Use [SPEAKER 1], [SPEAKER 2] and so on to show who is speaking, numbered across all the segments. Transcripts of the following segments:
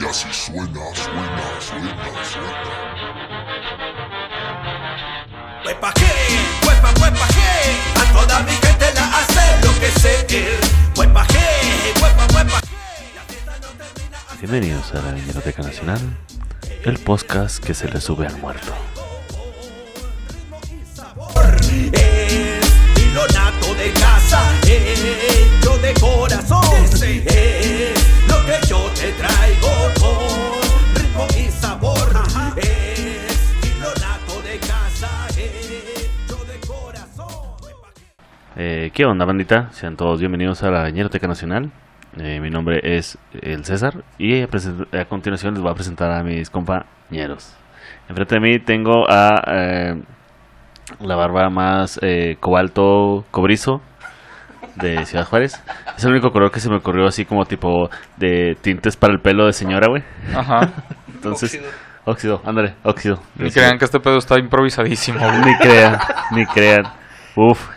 [SPEAKER 1] Y así suena, suena, suena, suena.
[SPEAKER 2] Huepa que, huepa, huepa que, a toda mi gente la hace lo que sé. Huepa que, huepa, huepa
[SPEAKER 3] Bienvenidos a la Biblioteca Nacional, el podcast que se le sube al muerto.
[SPEAKER 2] De corazón. Es lo que yo te traigo con ritmo y sabor. Es hilo nato de casa, hecho de corazón.
[SPEAKER 3] Eh, ¿Qué onda, bandita? Sean todos bienvenidos a la Biblioteca Nacional. Eh, mi nombre es el César y a, a continuación les voy a presentar a mis compañeros. Enfrente de mí tengo a eh, la barba más eh, cobalto cobrizo de Ciudad Juárez. Es el único color que se me ocurrió así como tipo de tintes para el pelo de señora, güey.
[SPEAKER 4] Ajá.
[SPEAKER 3] Entonces, óxido, ándale, óxido.
[SPEAKER 4] Ni crean que este pedo está improvisadísimo. güey.
[SPEAKER 3] Ni crean, ni crean. Uf,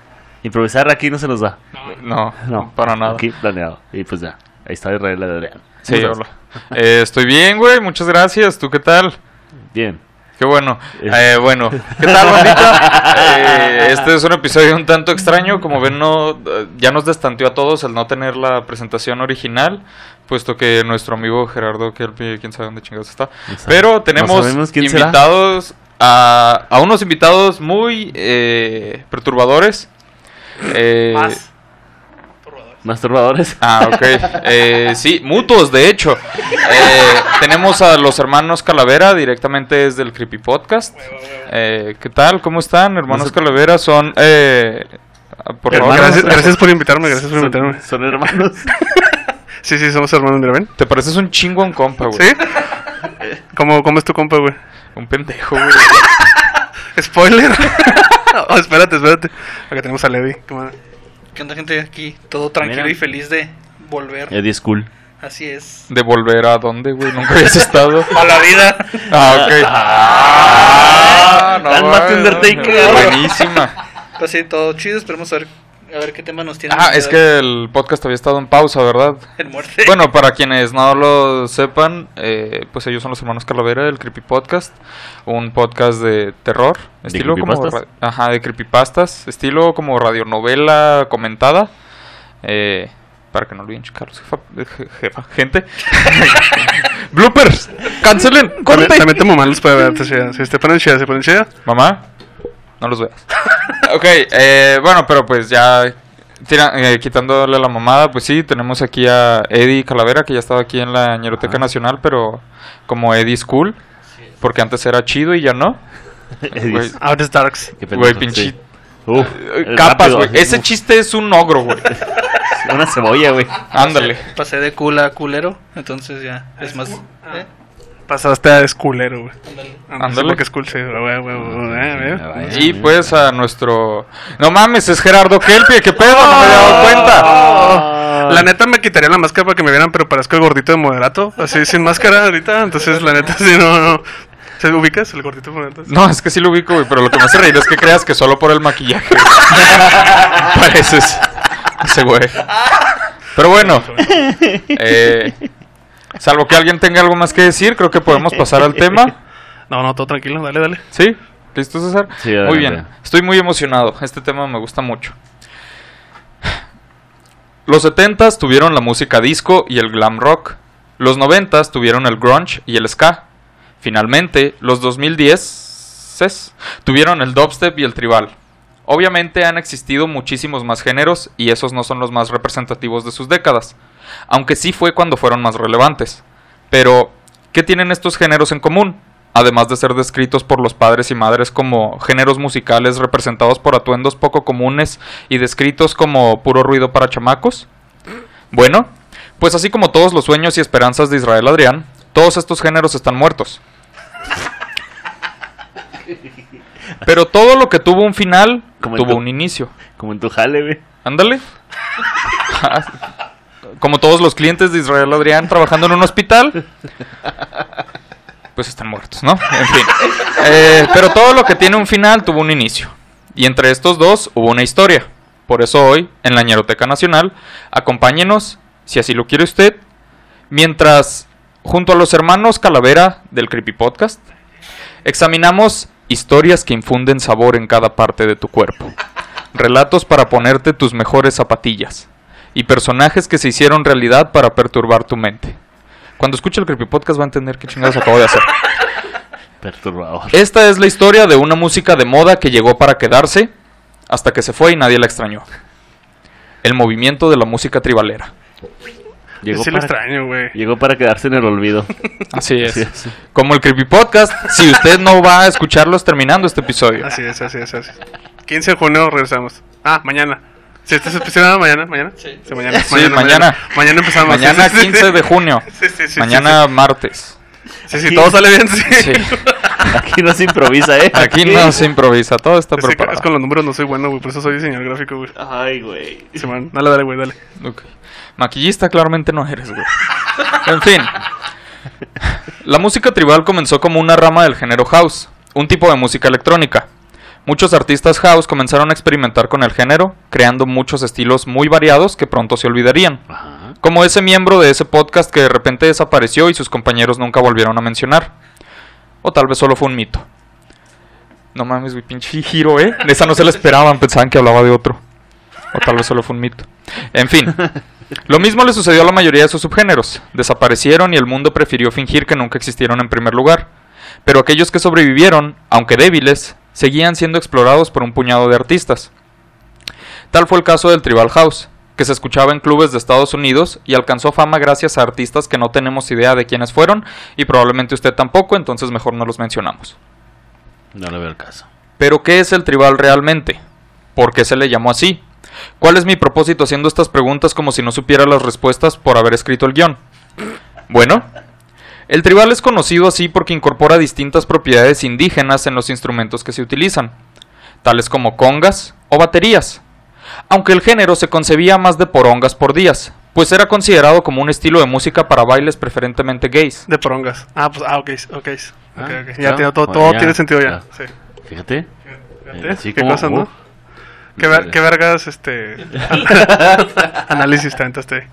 [SPEAKER 3] improvisar aquí no se nos da.
[SPEAKER 4] No,
[SPEAKER 3] No,
[SPEAKER 4] para nada.
[SPEAKER 3] Aquí planeado. Y pues ya, ahí está Israel Adrián.
[SPEAKER 4] Sí, hola. Eh, estoy bien, güey. Muchas gracias. ¿Tú qué tal?
[SPEAKER 3] Bien.
[SPEAKER 4] Qué bueno.
[SPEAKER 3] Es-
[SPEAKER 4] Eh, bueno, ¿qué tal, bandita? Eh, este es un episodio un tanto extraño. Como ven, no, eh, ya nos destanteó a todos el no tener la presentación original, puesto que nuestro amigo Gerardo Kelpi, quién sabe dónde chingados está. Pero tenemos invitados a, a unos invitados muy eh, perturbadores. Eh,
[SPEAKER 3] Masturbadores.
[SPEAKER 4] Ah, ok. Eh, sí, mutuos, de hecho. Eh, tenemos a los hermanos Calavera directamente desde el Creepy Podcast. Eh, ¿Qué tal? ¿Cómo están? Hermanos Calavera son... Eh, por favor.
[SPEAKER 5] Gracias, gracias por invitarme, gracias por
[SPEAKER 3] Son,
[SPEAKER 5] invitarme.
[SPEAKER 3] son hermanos.
[SPEAKER 5] Sí, sí, somos hermanos, mira, ven.
[SPEAKER 4] Te pareces un chingo a un compa, güey.
[SPEAKER 5] ¿Sí? ¿Cómo, cómo es tu compa, güey?
[SPEAKER 4] Un pendejo, güey.
[SPEAKER 5] ¿Spoiler? oh, espérate, espérate. Acá tenemos a Levi. ¿Cómo?
[SPEAKER 6] ¿Qué onda gente aquí? Todo tranquilo
[SPEAKER 3] Mira.
[SPEAKER 6] y feliz de volver.
[SPEAKER 3] Eddie School.
[SPEAKER 6] Así es.
[SPEAKER 4] ¿De volver a dónde, güey? Nunca habías estado.
[SPEAKER 6] A la vida.
[SPEAKER 4] Ah, ok. Ah,
[SPEAKER 3] Cálmate,
[SPEAKER 4] güey,
[SPEAKER 3] Undertaker.
[SPEAKER 4] Buenísima.
[SPEAKER 6] Pues sí, todo chido. Esperemos a ver, a ver qué tema nos tiene.
[SPEAKER 4] Ah, es que el podcast había estado en pausa, ¿verdad?
[SPEAKER 6] El muerte.
[SPEAKER 4] Bueno, para quienes no lo sepan, eh, pues ellos son los hermanos Calavera del Creepy Podcast, un podcast de terror,
[SPEAKER 3] ¿De
[SPEAKER 4] estilo como ajá, de creepypastas, estilo como radionovela comentada. Eh, para que no olviden checarlos, jefa, je- jefa, gente. Bloopers, cancelen,
[SPEAKER 5] También,
[SPEAKER 4] corte.
[SPEAKER 5] también tu mamá los puede ver. Si, si te ponen chida, se ponen chida.
[SPEAKER 4] Mamá, no los veas. ok, eh, bueno, pero pues ya tira- eh, quitándole la mamada, pues sí, tenemos aquí a Eddie Calavera, que ya estaba aquí en la Ñeroteca
[SPEAKER 3] Ah.
[SPEAKER 4] Nacional, pero como Eddie School, porque antes era chido y ya no.
[SPEAKER 3] Eddie.
[SPEAKER 5] Out
[SPEAKER 3] pendejo,
[SPEAKER 4] Güey, pinche
[SPEAKER 3] sí. Uf,
[SPEAKER 4] eh,
[SPEAKER 3] el
[SPEAKER 4] capas, güey. Ese chiste es un ogro, güey.
[SPEAKER 3] Una cebolla, güey.
[SPEAKER 4] Ándale.
[SPEAKER 6] Pasé de culo a culero. Entonces ya es más. ¿eh?
[SPEAKER 5] Pasaste a esculero, güey.
[SPEAKER 6] Ándale.
[SPEAKER 5] Qué es cool, sí, güey, güey, güey, eh.
[SPEAKER 4] Y pues a nuestro... No mames, es Gerardo Kelpie, ¿qué pedo? No me había dado cuenta.
[SPEAKER 5] La neta me quitaría la máscara para que me vieran, pero parezco el gordito de moderato. Así, sin máscara ahorita. Entonces, la neta, sí, no, no. ¿Se ubicas el gordito de moderato?
[SPEAKER 4] No, es que sí lo ubico, güey, pero lo que me hace reír es que creas que solo por el maquillaje pareces ese güey. Pero bueno, eh, salvo que alguien tenga algo más que decir, creo que podemos pasar al tema.
[SPEAKER 5] No, no, todo tranquilo, dale, dale.
[SPEAKER 4] ¿Sí? ¿Listo, César?
[SPEAKER 3] Sí,
[SPEAKER 4] Muy bien, estoy muy emocionado. Este tema me gusta mucho. Los 70s tuvieron la música disco y el glam rock. Los 90s tuvieron el grunge y el ska. Finalmente, los 2010s tuvieron el dubstep y el tribal. Obviamente han existido muchísimos más géneros y esos no son los más representativos de sus décadas, aunque sí fue cuando fueron más relevantes. Pero, ¿qué tienen estos géneros en común? Además de ser descritos por los padres y madres como géneros musicales representados por atuendos poco comunes y descritos como puro ruido para chamacos. Bueno, pues así como todos los sueños y esperanzas de Israel Adrián, todos estos géneros están muertos. Pero todo lo que tuvo un final
[SPEAKER 3] Como
[SPEAKER 4] tuvo
[SPEAKER 3] tu-
[SPEAKER 4] un inicio.
[SPEAKER 3] Como en tu jale, güey.
[SPEAKER 4] Ándale. Como todos los clientes de Israel Adrián trabajando en un hospital, pues están muertos, ¿no? En fin. Eh, pero todo lo que tiene un final tuvo un inicio. Y entre estos dos hubo una historia. Por eso hoy, en la Ñeroteca Nacional, acompáñenos si así lo quiere usted, mientras junto a los hermanos Calavera del Creepy Podcast examinamos historias que infunden sabor en cada parte de tu cuerpo, relatos para ponerte tus mejores zapatillas y personajes que se hicieron realidad para perturbar tu mente. Cuando escuche el Creepy Podcast va a entender qué chingados acabo de hacer.
[SPEAKER 3] Perturbador.
[SPEAKER 4] Esta es la historia de una música de moda que llegó para quedarse hasta que se fue y nadie la extrañó. El movimiento de la música tribalera.
[SPEAKER 3] Llegó,
[SPEAKER 5] sí
[SPEAKER 3] para,
[SPEAKER 5] extraño,
[SPEAKER 3] llegó para quedarse en el olvido.
[SPEAKER 4] Así es.
[SPEAKER 3] Así es.
[SPEAKER 4] Como el Creepy Podcast, si usted no va a escucharlos terminando este episodio.
[SPEAKER 5] Así es, así es, así es. 15 de junio regresamos. Ah, mañana. Si este es especial mañana, mañana. Sí, mañana.
[SPEAKER 4] Sí, mañana.
[SPEAKER 5] Mañana empezamos.
[SPEAKER 4] Mañana
[SPEAKER 5] Sí, sí, sí.
[SPEAKER 4] 15 de junio.
[SPEAKER 5] Sí, sí, sí,
[SPEAKER 4] Mañana martes.
[SPEAKER 5] Sí, sí, sí, todo sale bien, sí.
[SPEAKER 4] Sí.
[SPEAKER 3] Aquí no se improvisa, ¿eh?
[SPEAKER 4] Aquí no se improvisa, todo está
[SPEAKER 5] Es, que- es
[SPEAKER 4] preparado.
[SPEAKER 5] con los números no soy bueno, güey. Por eso soy diseñador gráfico, güey.
[SPEAKER 3] Ay, güey.
[SPEAKER 5] Simón, dale, dale, güey, dale.
[SPEAKER 4] Ok. Maquillista claramente no eres, güey. En fin. La música tribal comenzó como una rama del género house, un tipo de música electrónica. Muchos artistas house comenzaron a experimentar con el género, creando muchos estilos muy variados que pronto se olvidarían.
[SPEAKER 3] Ajá.
[SPEAKER 4] Como ese miembro de ese podcast que de repente desapareció y sus compañeros nunca volvieron a mencionar. O tal vez solo fue un mito. No mames, güey, pinche giro, ¿eh? Esa no se la esperaban, pensaban que hablaba de otro. O tal vez solo fue un mito. En fin. Lo mismo le sucedió a la mayoría de sus subgéneros. Desaparecieron y el mundo prefirió fingir que nunca existieron en primer lugar. Pero aquellos que sobrevivieron, aunque débiles, seguían siendo explorados por un puñado de artistas. Tal fue el caso del Tribal House, que se escuchaba en clubes de Estados Unidos y alcanzó fama gracias a artistas que no tenemos idea de quiénes fueron y probablemente usted tampoco, entonces mejor no los mencionamos.
[SPEAKER 3] No le veo el caso.
[SPEAKER 4] Pero ¿qué es el tribal realmente? ¿Por qué se le llamó así? ¿Cuál es mi propósito haciendo estas preguntas como si no supiera las respuestas por haber escrito el guion? Bueno, el tribal es conocido así porque incorpora distintas propiedades indígenas en los instrumentos que se utilizan, tales como congas o baterías, aunque el género se concebía más de porongas por días, pues era considerado como un estilo de música para bailes preferentemente gays.
[SPEAKER 5] De porongas. Ah, pues, ah, ok, ok.
[SPEAKER 3] Ah,
[SPEAKER 5] Ok, ok. Ya
[SPEAKER 3] claro.
[SPEAKER 5] tiene- todo,
[SPEAKER 3] Bueno,
[SPEAKER 5] todo
[SPEAKER 3] ya,
[SPEAKER 5] tiene sentido ya.
[SPEAKER 3] ya.
[SPEAKER 5] Sí.
[SPEAKER 3] Fíjate.
[SPEAKER 5] Fíjate,
[SPEAKER 3] Eh, así
[SPEAKER 5] qué
[SPEAKER 3] como-
[SPEAKER 5] cosas, ¿no? Qué, ver- qué vergas, este... análisis te aventaste.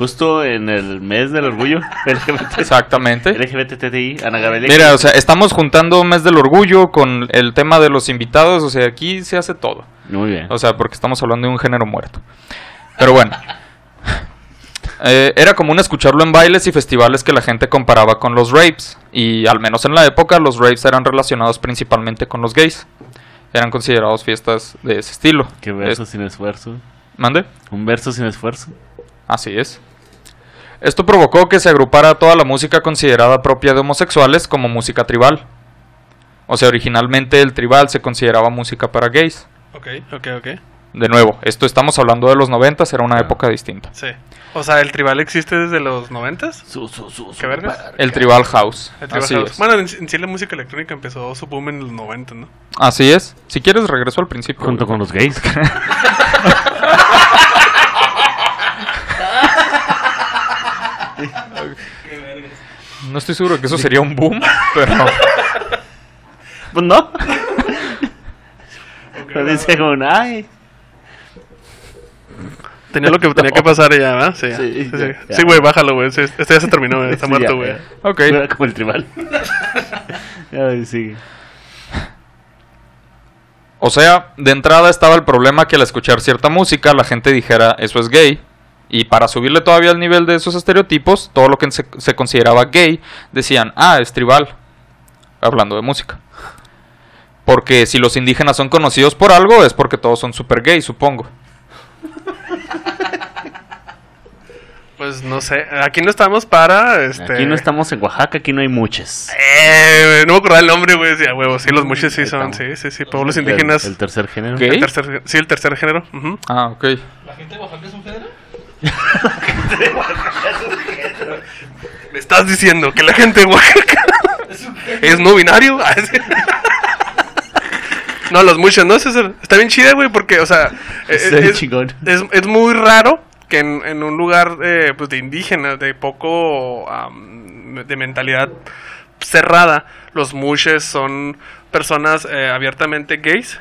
[SPEAKER 3] Justo en el mes del orgullo LGBT.
[SPEAKER 4] Exactamente.
[SPEAKER 3] LGBTTI, Ana Gabriela.
[SPEAKER 4] Mira, o sea, estamos juntando mes del orgullo con el tema de los invitados, o sea, aquí se hace todo.
[SPEAKER 3] Muy bien.
[SPEAKER 4] O sea, porque estamos hablando de un género muerto. Pero bueno. Eh, era común escucharlo en bailes y festivales que la gente comparaba con los rapes. Y al menos en la época, los rapes eran relacionados principalmente con los gays. Eran considerados fiestas de ese estilo.
[SPEAKER 3] Qué verso
[SPEAKER 4] Es-
[SPEAKER 3] sin esfuerzo.
[SPEAKER 4] ¿Mande?
[SPEAKER 3] Un verso sin esfuerzo.
[SPEAKER 4] Así es. Esto provocó que se agrupara toda la música considerada propia de homosexuales como música tribal. O sea, originalmente el tribal se consideraba música para gays.
[SPEAKER 5] Ok, ok, ok.
[SPEAKER 4] De nuevo, esto estamos hablando de los noventas, era una
[SPEAKER 3] Ah.
[SPEAKER 4] época distinta.
[SPEAKER 5] Sí. O sea, ¿el tribal existe desde los noventas?
[SPEAKER 3] Su, su, su, su
[SPEAKER 5] ¿Qué vergas?
[SPEAKER 4] El tribal house.
[SPEAKER 5] El tribal
[SPEAKER 4] Así
[SPEAKER 5] house.
[SPEAKER 4] es.
[SPEAKER 5] Bueno, en, en sí la música electrónica empezó su boom en los 90, ¿no?
[SPEAKER 4] Así es. Si quieres, regreso al principio.
[SPEAKER 3] Junto
[SPEAKER 4] güey.
[SPEAKER 3] con los gays.
[SPEAKER 4] No estoy seguro que eso sería un boom, pero...
[SPEAKER 3] pues no. Pero dice como, ay.
[SPEAKER 5] Tenía lo que tenía que pasar ya, ¿verdad? Sí.
[SPEAKER 3] Sí,
[SPEAKER 5] sí,
[SPEAKER 3] ya,
[SPEAKER 5] sí.
[SPEAKER 3] ya.
[SPEAKER 5] Sí, güey, bájalo, güey. Sí, Este ya se terminó, güey. Está
[SPEAKER 3] Sí,
[SPEAKER 5] muerto,
[SPEAKER 3] ya,
[SPEAKER 5] güey.
[SPEAKER 3] ya.
[SPEAKER 4] Ok.
[SPEAKER 3] Era como el tribal. Ay, sigue.
[SPEAKER 4] O sea, de entrada estaba el problema que al escuchar cierta música la gente dijera eso es gay. Y para subirle todavía al nivel de esos estereotipos, todo lo que se, se consideraba gay decían, ah, es tribal. Hablando de música. Porque si los indígenas son conocidos por algo es porque todos son super gay, supongo.
[SPEAKER 5] Pues no sé. Aquí no estamos para. Este...
[SPEAKER 3] Aquí no estamos en Oaxaca, aquí no hay muchos.
[SPEAKER 5] Eh, no me acordaba el nombre, güey. Sí, a huevo. Sí, los muchos sí son. Sí, sí, sí. Pueblos indígenas.
[SPEAKER 3] El, el tercer género.
[SPEAKER 4] ¿Qué?
[SPEAKER 5] El tercer- sí, el tercer género.
[SPEAKER 4] Ah, ok.
[SPEAKER 6] ¿La gente de Oaxaca es un género?
[SPEAKER 5] Me estás diciendo que la gente de Oaxaca es no binario. No, los muchos, ¿no? César? Está bien chida, güey, porque, o sea, eh, es,
[SPEAKER 3] bien
[SPEAKER 5] es-
[SPEAKER 3] chingón.
[SPEAKER 5] es- es muy raro que en, en un lugar eh, pues de indígenas, de poco de mentalidad cerrada, los mushes son personas eh, abiertamente gays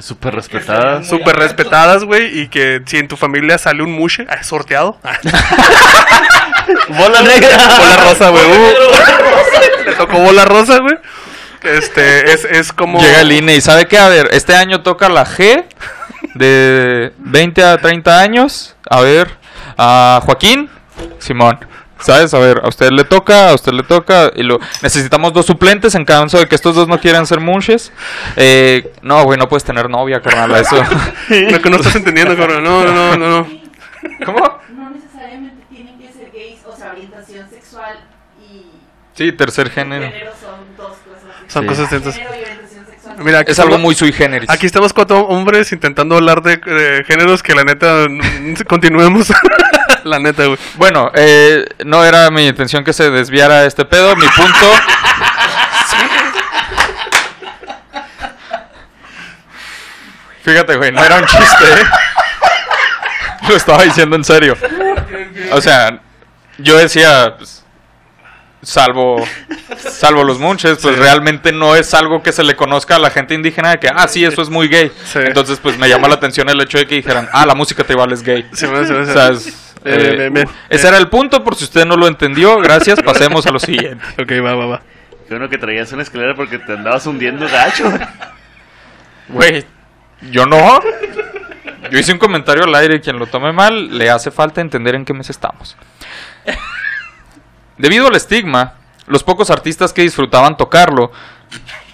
[SPEAKER 3] Súper respetadas.
[SPEAKER 5] súper respetadas, güey, y que si en tu familia sale un mushe, ah, sorteado.
[SPEAKER 3] ¡Bola negra!
[SPEAKER 5] bola rosa, güey. uh. Le tocó bola rosa, güey. Este, es, es como...
[SPEAKER 4] Llega el INE y sabe que, a ver, este año toca la G de 20 a 30 años. A ver, a Joaquín, Simón. ¿Sabes? A ver, a usted le toca, a usted le toca. Y lo, necesitamos dos suplentes en caso de que estos dos no quieran ser munches. Eh, no, güey, no puedes tener novia, carnal. Eso.
[SPEAKER 5] Lo que no estás entendiendo, cabrón. No, no, no, no.
[SPEAKER 4] ¿Cómo?
[SPEAKER 7] No necesariamente tienen que ser gays, o sea, orientación sexual y
[SPEAKER 4] Sí, tercer género.
[SPEAKER 7] género son dos cosas.
[SPEAKER 5] Son
[SPEAKER 3] Sí.
[SPEAKER 5] cosas distintas.
[SPEAKER 7] Género y orientación sexual.
[SPEAKER 5] Mira, aquí
[SPEAKER 4] Es algo
[SPEAKER 5] estamos-
[SPEAKER 4] muy sui generis.
[SPEAKER 5] Aquí estamos cuatro hombres intentando hablar de eh, géneros que la neta continuemos. la neta, güey.
[SPEAKER 4] Bueno, eh, no era mi intención que se desviara este pedo. Mi punto. Fíjate, güey, no era un chiste, ¿eh? Lo estaba diciendo en serio. O sea, yo decía, pues, salvo, salvo los munches, pues realmente no es algo que se le conozca a la gente indígena de que, ah, sí, eso es muy gay.
[SPEAKER 5] Sí.
[SPEAKER 4] Entonces, pues me llama la atención el hecho de que dijeran, ah, la música tribal es gay.
[SPEAKER 5] Sí.
[SPEAKER 4] O sea, es- eh,
[SPEAKER 5] bien, bien, bien.
[SPEAKER 4] Ese era el punto, por si usted no lo entendió. Gracias, pasemos a lo siguiente.
[SPEAKER 5] Ok, va, va, va.
[SPEAKER 3] Qué bueno que traías una escalera porque te andabas hundiendo gacho.
[SPEAKER 4] Güey, yo no. Yo hice un comentario al aire y quien lo tome mal, le hace falta entender en qué mes estamos. Debido al estigma, los pocos artistas que disfrutaban tocarlo.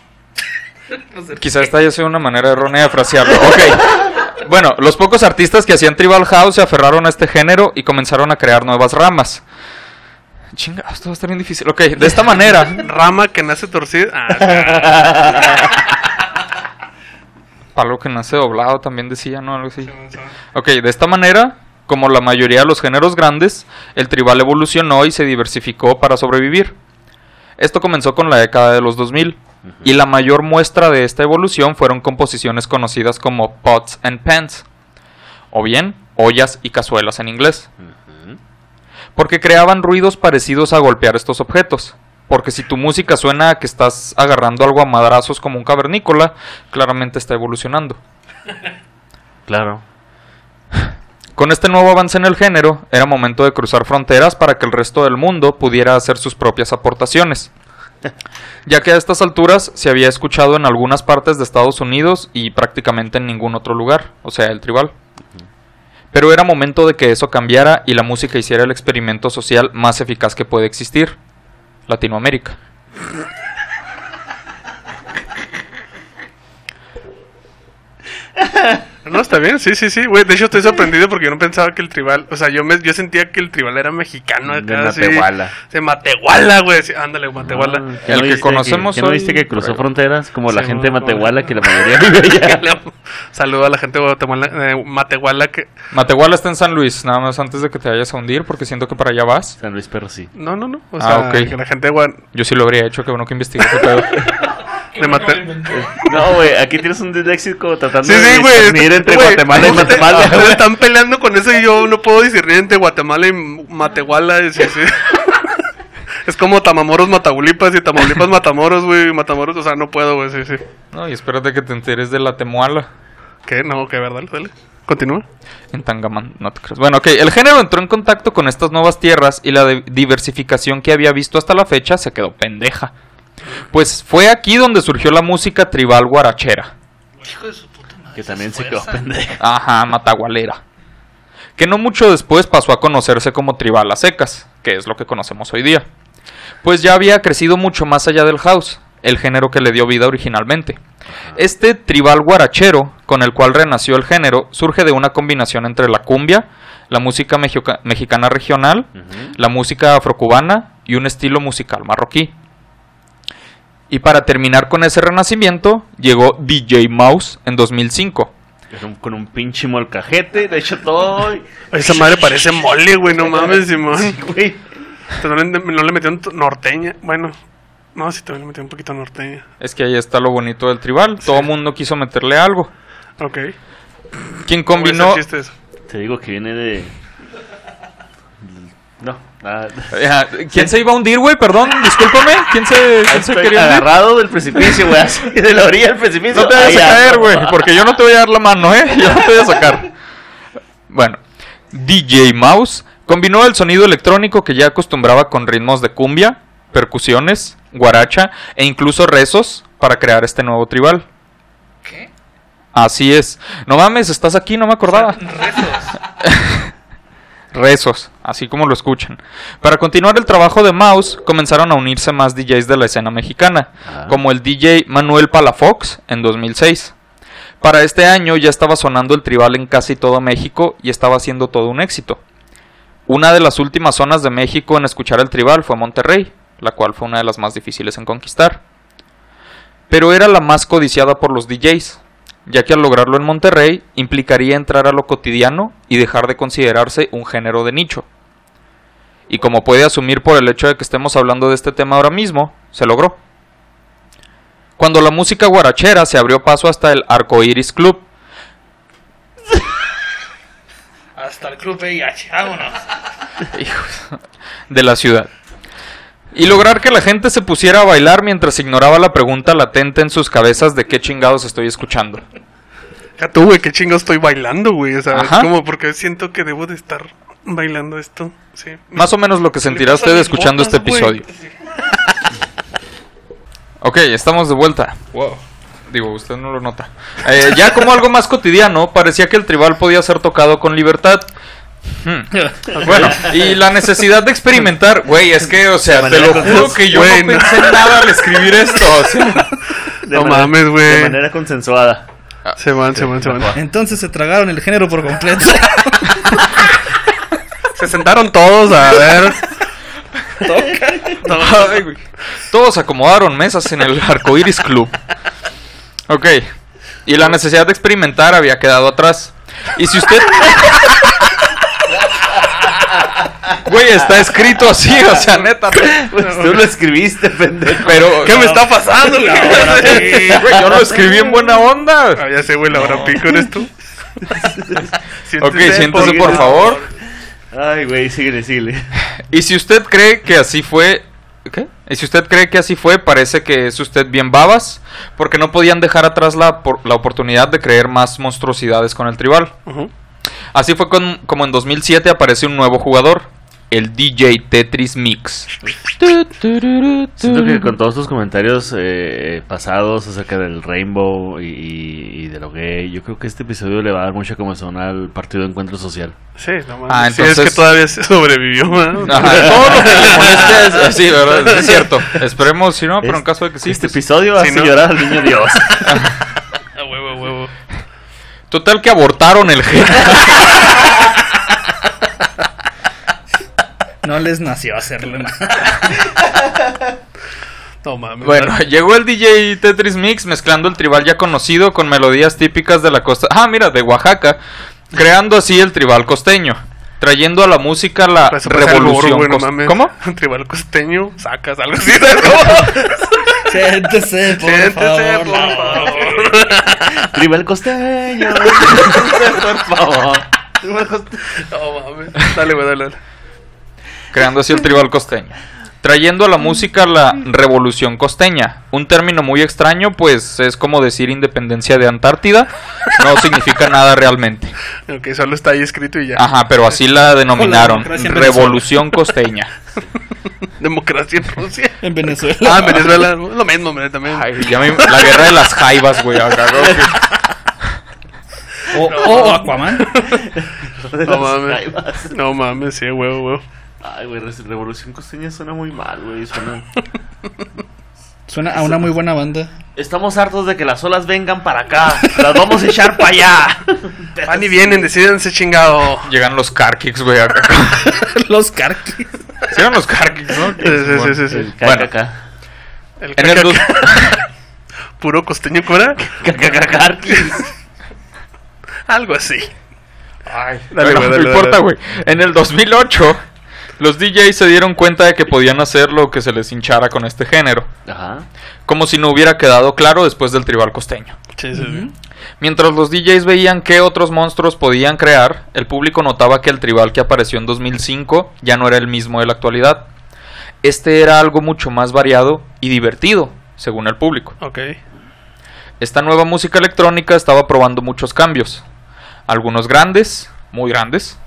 [SPEAKER 4] Quizá esta haya sido una manera errónea de frasearlo. Ok. Bueno, los pocos artistas que hacían Tribal House se aferraron a este género y comenzaron a crear nuevas ramas. Chinga, esto va a estar bien difícil. Ok, de esta manera,
[SPEAKER 5] Rama que nace torcida. Ah,
[SPEAKER 4] palo que nace doblado también decía, ¿no? Algo así. Ok, de esta manera, como la mayoría de los géneros grandes, el tribal evolucionó y se diversificó para sobrevivir. Esto comenzó con la década de los 2000, y la mayor muestra de esta evolución fueron composiciones conocidas como pots and pans, o bien ollas y cazuelas en inglés, porque creaban ruidos parecidos a golpear estos objetos. Porque si tu música suena a que estás agarrando algo a madrazos como un cavernícola, claramente está evolucionando.
[SPEAKER 3] Claro.
[SPEAKER 4] Con este nuevo avance en el género, era momento de cruzar fronteras para que el resto del mundo pudiera hacer sus propias aportaciones. Ya que a estas alturas se había escuchado en algunas partes de Estados Unidos y prácticamente en ningún otro lugar, o sea, el tribal. Pero era momento de que eso cambiara y la música hiciera el experimento social más eficaz que puede existir, Latinoamérica.
[SPEAKER 5] No, está bien, sí, sí, sí, güey. De hecho, estoy sorprendido porque yo no pensaba que el tribal. O sea, yo me, yo sentía que el tribal era mexicano
[SPEAKER 3] De
[SPEAKER 5] acá.
[SPEAKER 3] Matehuala.
[SPEAKER 5] De Matehuala, güey. sí, ándale, Matehuala.
[SPEAKER 3] Ah, ¿qué
[SPEAKER 4] El
[SPEAKER 3] no
[SPEAKER 4] que conocemos
[SPEAKER 3] ¿qué no viste que cruzó fronteras? Como la gente de Matehuala, que la mayoría vive allá.
[SPEAKER 5] Saludo a la gente de Guatemala, eh, Matehuala que.
[SPEAKER 4] Matehuala está en San Luis, nada más antes de que te vayas a hundir, porque siento que para allá vas.
[SPEAKER 3] San Luis Perro sí.
[SPEAKER 5] No, no, no. O
[SPEAKER 4] Ah,
[SPEAKER 5] sea,
[SPEAKER 4] ok.
[SPEAKER 5] que la gente de, Gua-
[SPEAKER 4] Yo sí lo habría hecho, que bueno que investigué ese pedo.
[SPEAKER 5] de Mate-
[SPEAKER 3] No, güey, aquí tienes un disléxico tratando
[SPEAKER 5] Sí,
[SPEAKER 3] de
[SPEAKER 5] sí,
[SPEAKER 3] discernir entre Guatemala y Matehuala.
[SPEAKER 5] ustedes están peleando con eso y yo no puedo discernir entre Guatemala y Matehuala. y sí, sí. Es como Tamamoros, Mataulipas y Tamaulipas, Matamoros, güey. Matamoros, o sea, no puedo, güey. Sí, sí.
[SPEAKER 4] No, y espérate que te enteres de la Temuala
[SPEAKER 5] ¿Qué? No, que verdad, dale. Continúa.
[SPEAKER 4] en Tangamán, no te creas. Bueno, ok, el género entró en contacto con estas nuevas tierras y la diversificación que había visto hasta la fecha se quedó pendeja. Pues fue aquí donde surgió la música tribal guarachera.
[SPEAKER 6] Hijo de su puta madre.
[SPEAKER 3] Que también se quedó pendeja.
[SPEAKER 4] Ajá, matagualera. Que no mucho después pasó a conocerse como tribal a secas, que es lo que conocemos hoy día. Pues ya había crecido mucho más allá del house, el género que le dio vida originalmente. Este tribal guarachero, con el cual renació el género, surge de una combinación entre la cumbia, la música mexica- mexicana regional, la música afrocubana y un estilo musical marroquí. Y para terminar con ese renacimiento, llegó DJ Mouse en 2005.
[SPEAKER 3] Con un- Con un pinche molcajete, de hecho todo. y-
[SPEAKER 5] Esa madre parece mole, güey. No mames, Simón.
[SPEAKER 3] Güey.
[SPEAKER 5] No le, no le metieron norteña. Bueno, no, sí, también le metieron un poquito norteña.
[SPEAKER 4] Es que ahí está lo bonito del tribal. Todo mundo quiso meterle algo.
[SPEAKER 5] Ok.
[SPEAKER 4] Quien
[SPEAKER 5] ¿Cómo es el
[SPEAKER 4] combinó.
[SPEAKER 3] Te digo que viene de.
[SPEAKER 4] Eh, ¿Quién se iba a hundir, güey? Perdón, discúlpame. ¿Quién se, quién se quería hundir?
[SPEAKER 3] agarrado del precipicio, güey. así, De la orilla del precipicio.
[SPEAKER 4] No te vayas a caer, güey, porque yo no te voy a dar la mano, ¿eh? Yo no te voy a sacar. Bueno, DJ Mouse combinó el sonido electrónico que ya acostumbraba con ritmos de cumbia, percusiones, guaracha e incluso rezos para crear este nuevo tribal.
[SPEAKER 6] ¿Qué?
[SPEAKER 4] Así es. No mames, estás aquí, no me acordaba.
[SPEAKER 6] Rezos.
[SPEAKER 4] Rezos, así como lo escuchan. Para continuar el trabajo de Mouse, comenzaron a unirse más DJs de la escena mexicana,
[SPEAKER 3] Ah.
[SPEAKER 4] como el DJ Manuel Palafox en 2006. Para este año ya estaba sonando el tribal en casi todo México y estaba siendo todo un éxito. Una de las últimas zonas de México en escuchar el tribal fue Monterrey, la cual fue una de las más difíciles en conquistar. Pero era la más codiciada por los DJs, ya que al lograrlo en Monterrey implicaría entrar a lo cotidiano y dejar de considerarse un género de nicho. Y como puede asumir por el hecho de que estemos hablando de este tema ahora mismo, se logró. Cuando la música guarachera se abrió paso hasta el Arcoiris Club,
[SPEAKER 6] Hasta el club VIH, vámonos.
[SPEAKER 4] hijos, de la ciudad. Y lograr que la gente se pusiera a bailar mientras ignoraba la pregunta latente en sus cabezas de qué chingados estoy escuchando.
[SPEAKER 5] Ya tú, güey, qué chingo estoy bailando, güey. O sea, es como porque siento que debo de estar bailando esto. Sí.
[SPEAKER 4] Más o menos lo que sentirá usted escuchando este episodio. Ok, estamos de vuelta. Wow. Digo, usted no lo nota. Eh, ya como algo más cotidiano, parecía que el tribal podía ser tocado con libertad. Hmm. Bueno, y la necesidad de experimentar, güey, es que, o sea, te lo juro que yo no pensé en nada al escribir esto. o sea.
[SPEAKER 3] De
[SPEAKER 5] No
[SPEAKER 3] manera-
[SPEAKER 5] mames, güey.
[SPEAKER 3] De manera consensuada.
[SPEAKER 5] Se van, se van, se van.
[SPEAKER 6] Entonces se tragaron el género por completo.
[SPEAKER 5] Se sentaron todos a ver.
[SPEAKER 4] Ay, güey. Todos acomodaron mesas en el Arcoiris Club. Ok. Y la necesidad de experimentar había quedado atrás. Y si usted. Güey, está escrito así, o sea, neta.
[SPEAKER 3] Pues tú lo escribiste, pendejo.
[SPEAKER 4] Pero.
[SPEAKER 5] ¿Qué me está pasando, güey?
[SPEAKER 4] Güey, yo lo escribí en buena onda.
[SPEAKER 5] Ah, ya sé, güey, la hora pico eres tú.
[SPEAKER 4] Ok, siéntese por favor.
[SPEAKER 3] Ay, güey, síguele, síguele.
[SPEAKER 4] Y si usted cree que así fue. ¿Qué? Y si usted cree que así fue, parece que es usted bien babas, porque no podían dejar atrás la, por- la oportunidad de creer más monstruosidades con el tribal. Así fue con- como en 2007 aparece un nuevo jugador, el DJ Tetris Mix.
[SPEAKER 3] Siento que con todos tus comentarios eh, pasados acerca del Rainbow y, de lo gay, yo creo que este episodio le va a dar mucha comezón al partido de encuentro social.
[SPEAKER 5] Sí, no.
[SPEAKER 4] Ah,
[SPEAKER 5] Sí, es
[SPEAKER 4] entonces-
[SPEAKER 5] que todavía se sobrevivió, ¿no?
[SPEAKER 4] Ajá, todo lo que le moleste es- sí, ¿verdad? Es cierto. Esperemos, si no, pero en caso de que sí.
[SPEAKER 3] este
[SPEAKER 4] pues-
[SPEAKER 3] episodio hace
[SPEAKER 5] no.
[SPEAKER 3] llorar al niño Dios.
[SPEAKER 5] A huevo, a huevo.
[SPEAKER 4] Total que abortaron el género.
[SPEAKER 6] No les nació hacerlo. ¿no?
[SPEAKER 5] No mames.
[SPEAKER 4] Bueno, llegó el DJ Tetris Mix mezclando el tribal ya conocido con melodías típicas de la costa. Ah, mira, de Oaxaca. Creando así el tribal costeño. Trayendo a la música la
[SPEAKER 5] parece algo
[SPEAKER 4] revolución.
[SPEAKER 5] burro, güey, no
[SPEAKER 4] cos-
[SPEAKER 5] mames.
[SPEAKER 4] ¿Cómo?
[SPEAKER 5] Un tribal costeño, sacas algo así. ¿sabes cómo?
[SPEAKER 6] Siéntese, por
[SPEAKER 5] Siéntese,
[SPEAKER 6] favor.
[SPEAKER 5] por favor.
[SPEAKER 3] Tribal costeño. por favor. Tribal costeño.
[SPEAKER 5] No mames. Dale, güey, dale, dale.
[SPEAKER 4] Creando así el tribal costeño. Trayendo a la música la revolución costeña, un término muy extraño, pues es como decir independencia de Antártida, no significa nada realmente.
[SPEAKER 5] Ok, solo está ahí escrito y ya.
[SPEAKER 4] Ajá, pero así la denominaron, revolución costeña.
[SPEAKER 5] Democracia en Rusia.
[SPEAKER 6] En Venezuela.
[SPEAKER 5] Ah, en Venezuela, lo mismo, hombre, también.
[SPEAKER 4] Ay, ya me- la guerra de las jaivas, güey, que-
[SPEAKER 6] O, o Aquaman.
[SPEAKER 5] No mames. No mames, sí, huevo, huevo.
[SPEAKER 3] Ay, güey, Re- Revolución Costeña suena muy mal, güey. Suena...
[SPEAKER 6] Suena a una muy buena banda.
[SPEAKER 3] Estamos hartos de que las olas vengan para acá. Las vamos a echar para allá.
[SPEAKER 5] Van y vienen, decídense chingado.
[SPEAKER 4] Llegan los car kicks, güey, acá.
[SPEAKER 6] Los Karkis.
[SPEAKER 4] Sí, eran los car kicks, ¿no?
[SPEAKER 5] Sí, sí, sí, sí,
[SPEAKER 4] Bueno.
[SPEAKER 5] El
[SPEAKER 4] En el
[SPEAKER 5] puro costeño, ¿cómo era?
[SPEAKER 3] KKK.
[SPEAKER 5] Algo así.
[SPEAKER 4] Ay,
[SPEAKER 5] Dale,
[SPEAKER 4] bueno,
[SPEAKER 5] güey,
[SPEAKER 4] no
[SPEAKER 5] dale,
[SPEAKER 4] importa, güey. En el 2008, los DJs se dieron cuenta de que podían hacer lo que se les hinchara con este género.
[SPEAKER 3] Ajá.
[SPEAKER 4] Como si no hubiera quedado claro después del tribal costeño.
[SPEAKER 5] Sí, sí, sí.
[SPEAKER 4] Mientras los DJs veían qué otros monstruos podían crear, el público notaba que el tribal que apareció en 2005 ya no era el mismo de la actualidad. Este era algo mucho más variado y divertido, según el público.
[SPEAKER 5] Ok.
[SPEAKER 4] Esta nueva música electrónica estaba probando muchos cambios. Algunos grandes, muy grandes,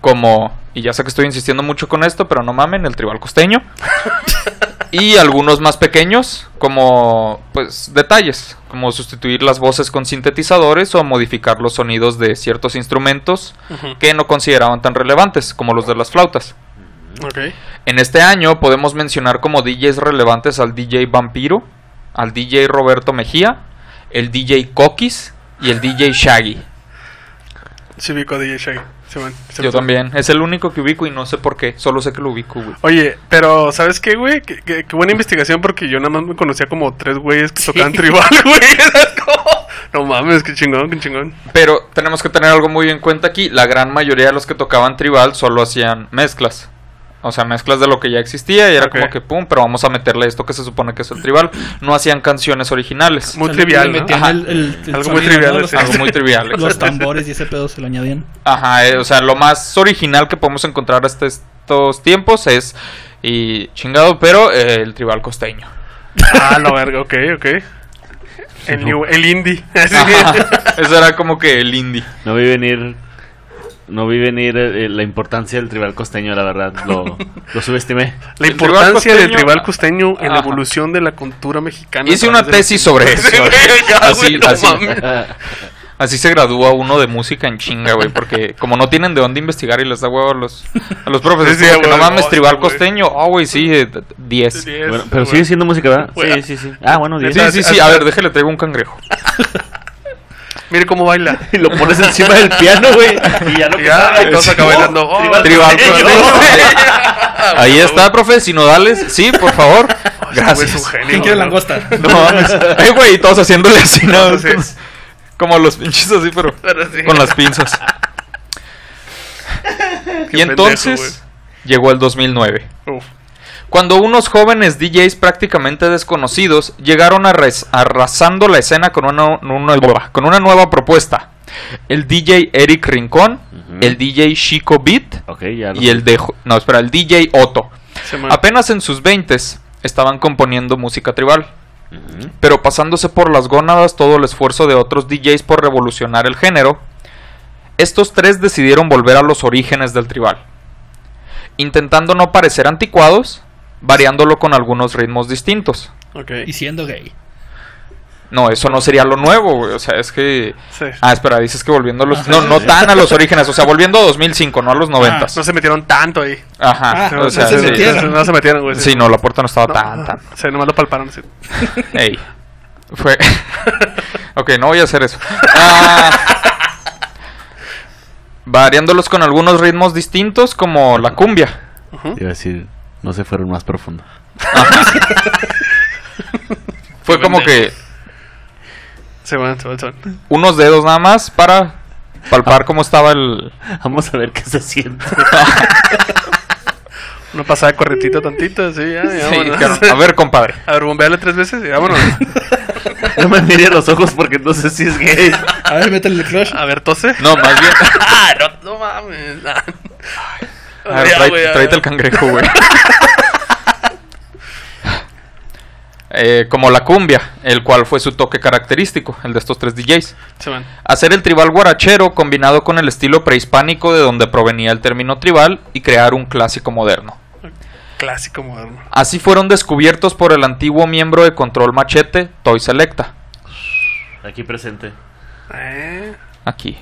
[SPEAKER 4] como, y ya sé que estoy insistiendo mucho con esto, pero no mamen, el tribal costeño. y algunos más pequeños, como, pues, detalles, como sustituir las voces con sintetizadores o modificar los sonidos de ciertos instrumentos que no consideraban tan relevantes, como los de las flautas.
[SPEAKER 5] Ok.
[SPEAKER 4] En este año podemos mencionar como DJs relevantes al DJ Vampiro, al DJ Roberto Mejía, el DJ Coquis y el DJ Shaggy.
[SPEAKER 5] Sí, DJ Shaggy. Sí, man. Sí,
[SPEAKER 4] Yo también. Es el único que ubico y no sé por qué. Solo sé que lo ubico, güey.
[SPEAKER 5] Oye, pero ¿sabes qué, güey? Qué, qué- qué buena investigación porque yo nada más me conocía como tres güeyes que tocaban tribal, güey. No mames, qué chingón, qué chingón.
[SPEAKER 4] Pero tenemos que tener algo muy en cuenta aquí. La gran mayoría de los que tocaban tribal solo hacían mezclas. O sea, mezclas de lo que ya existía y era como que pum, pero vamos a meterle esto que se supone que es el tribal. No hacían canciones originales.
[SPEAKER 5] Muy
[SPEAKER 6] O sea, le-
[SPEAKER 5] trivial,
[SPEAKER 6] le
[SPEAKER 5] ¿no?
[SPEAKER 6] metían
[SPEAKER 4] Ajá.
[SPEAKER 6] el- el- el
[SPEAKER 5] Algo muy trivial,
[SPEAKER 6] ¿no? Los.
[SPEAKER 4] Algo muy trivial.
[SPEAKER 6] los tambores y ese pedo se lo añadían.
[SPEAKER 4] Ajá, eh, o sea, lo más original que podemos encontrar hasta estos tiempos es y chingado, pero eh, el tribal costeño.
[SPEAKER 5] Ah, la verga, ok, ok. El, new- el indie.
[SPEAKER 4] Ajá, Eso era como que el indie.
[SPEAKER 3] No vi venir. No vi venir eh, la importancia del tribal costeño, la verdad. Lo, lo subestimé.
[SPEAKER 5] La importancia
[SPEAKER 4] tribal
[SPEAKER 5] del tribal costeño en la
[SPEAKER 4] Ajá.
[SPEAKER 5] evolución de la cultura mexicana.
[SPEAKER 4] Hice una
[SPEAKER 5] de-
[SPEAKER 4] tesis sobre eso. Así,
[SPEAKER 5] güey, no
[SPEAKER 4] así,
[SPEAKER 5] mames.
[SPEAKER 4] así se gradúa uno de música en chinga, güey, porque como no tienen de dónde investigar y les da huevo a los, a los profes,
[SPEAKER 5] Sí, sí,
[SPEAKER 4] no mames,
[SPEAKER 5] no,
[SPEAKER 4] tribal costeño, ah, güey, sí, eh, 10.
[SPEAKER 5] Diez,
[SPEAKER 3] Bueno, pero
[SPEAKER 5] güey.
[SPEAKER 3] sigue siendo música, ¿verdad? Sí, sí, sí. Ah, bueno, 10.
[SPEAKER 4] Sí, sí, sí, a ver, déjale, traigo un cangrejo.
[SPEAKER 5] Mire cómo baila.
[SPEAKER 3] Y lo pones encima del piano, güey. Y ya lo que
[SPEAKER 5] ya, y todos acá bailando. Oh,
[SPEAKER 3] tribal
[SPEAKER 4] Tribal. Ahí está, profe, sinodales, sí, por favor.
[SPEAKER 5] Es un
[SPEAKER 4] Gracias.
[SPEAKER 5] genio,
[SPEAKER 6] ¿Quién quiere
[SPEAKER 5] ¿no?
[SPEAKER 6] langosta?
[SPEAKER 4] No. Ay, güey, y todos haciéndole así, ¿no?
[SPEAKER 5] Sí.
[SPEAKER 4] Como los pinches así, pero
[SPEAKER 5] Pero sí.
[SPEAKER 4] con las pinzas.
[SPEAKER 5] Qué
[SPEAKER 4] y entonces llegó el 2009.
[SPEAKER 5] pendejo, güey. Uf.
[SPEAKER 4] Cuando unos jóvenes DJs prácticamente desconocidos llegaron arras- arrasando la escena con una, una- con una nueva propuesta. El DJ Eric Rincón, el DJ Chico Beat
[SPEAKER 3] ya
[SPEAKER 4] y el de... Jo- No, espera, el DJ Otto. Apenas en sus 20 estaban componiendo música tribal, pero pasándose por las gónadas todo el esfuerzo de otros DJs por revolucionar el género, estos tres decidieron volver a los orígenes del tribal, intentando no parecer anticuados, variándolo con algunos ritmos distintos.
[SPEAKER 5] Ok.
[SPEAKER 6] Y siendo gay.
[SPEAKER 4] No, eso no sería lo nuevo, güey. O sea, es que...
[SPEAKER 5] Sí.
[SPEAKER 4] Ah, espera, dices que volviendo a los...
[SPEAKER 6] Ajá.
[SPEAKER 4] No, no tan a los orígenes, o sea, volviendo a 2005, no a los 90.
[SPEAKER 5] No se metieron tanto ahí.
[SPEAKER 4] Ajá,
[SPEAKER 6] Ah,
[SPEAKER 4] o
[SPEAKER 6] no se
[SPEAKER 4] sí.
[SPEAKER 6] metieron.
[SPEAKER 5] No se metieron, güey.
[SPEAKER 4] Sí, no, la puerta no estaba
[SPEAKER 5] No,
[SPEAKER 4] tan, tan...
[SPEAKER 5] Sí, nomás lo palparon. sí.
[SPEAKER 4] Ey. Fue. ok, no voy a hacer eso. Ah, variándolos con algunos ritmos distintos, como la cumbia.
[SPEAKER 3] Iba a decir, no se fueron más profundo.
[SPEAKER 4] Fue como que
[SPEAKER 5] Se van, se van, se van.
[SPEAKER 4] unos dedos nada más para palpar cómo estaba el.
[SPEAKER 3] Vamos a ver qué se siente.
[SPEAKER 5] Una pasada corretito tantito, sí, ya, ya,
[SPEAKER 4] Sí,
[SPEAKER 5] vámonos.
[SPEAKER 4] claro. A ver, compadre.
[SPEAKER 5] A ver, bombeale tres veces y vámonos.
[SPEAKER 3] No me mire a los ojos porque no sé si es gay.
[SPEAKER 6] A ver, métele el crush.
[SPEAKER 5] A ver, tose.
[SPEAKER 4] No, más bien.
[SPEAKER 5] Ah, no, no mames.
[SPEAKER 4] A ver,
[SPEAKER 5] ya.
[SPEAKER 4] tráete el cangrejo, güey. Eh, como la cumbia, el cual fue su toque característico, el de estos tres DJs. Hacer el tribal guarachero combinado con el estilo prehispánico de donde provenía el término tribal y crear un clásico moderno.
[SPEAKER 5] Clásico moderno.
[SPEAKER 4] Así fueron descubiertos por el antiguo miembro de Control Machete, Toy Selecta.
[SPEAKER 3] Aquí presente.
[SPEAKER 5] Eh,
[SPEAKER 4] Aquí.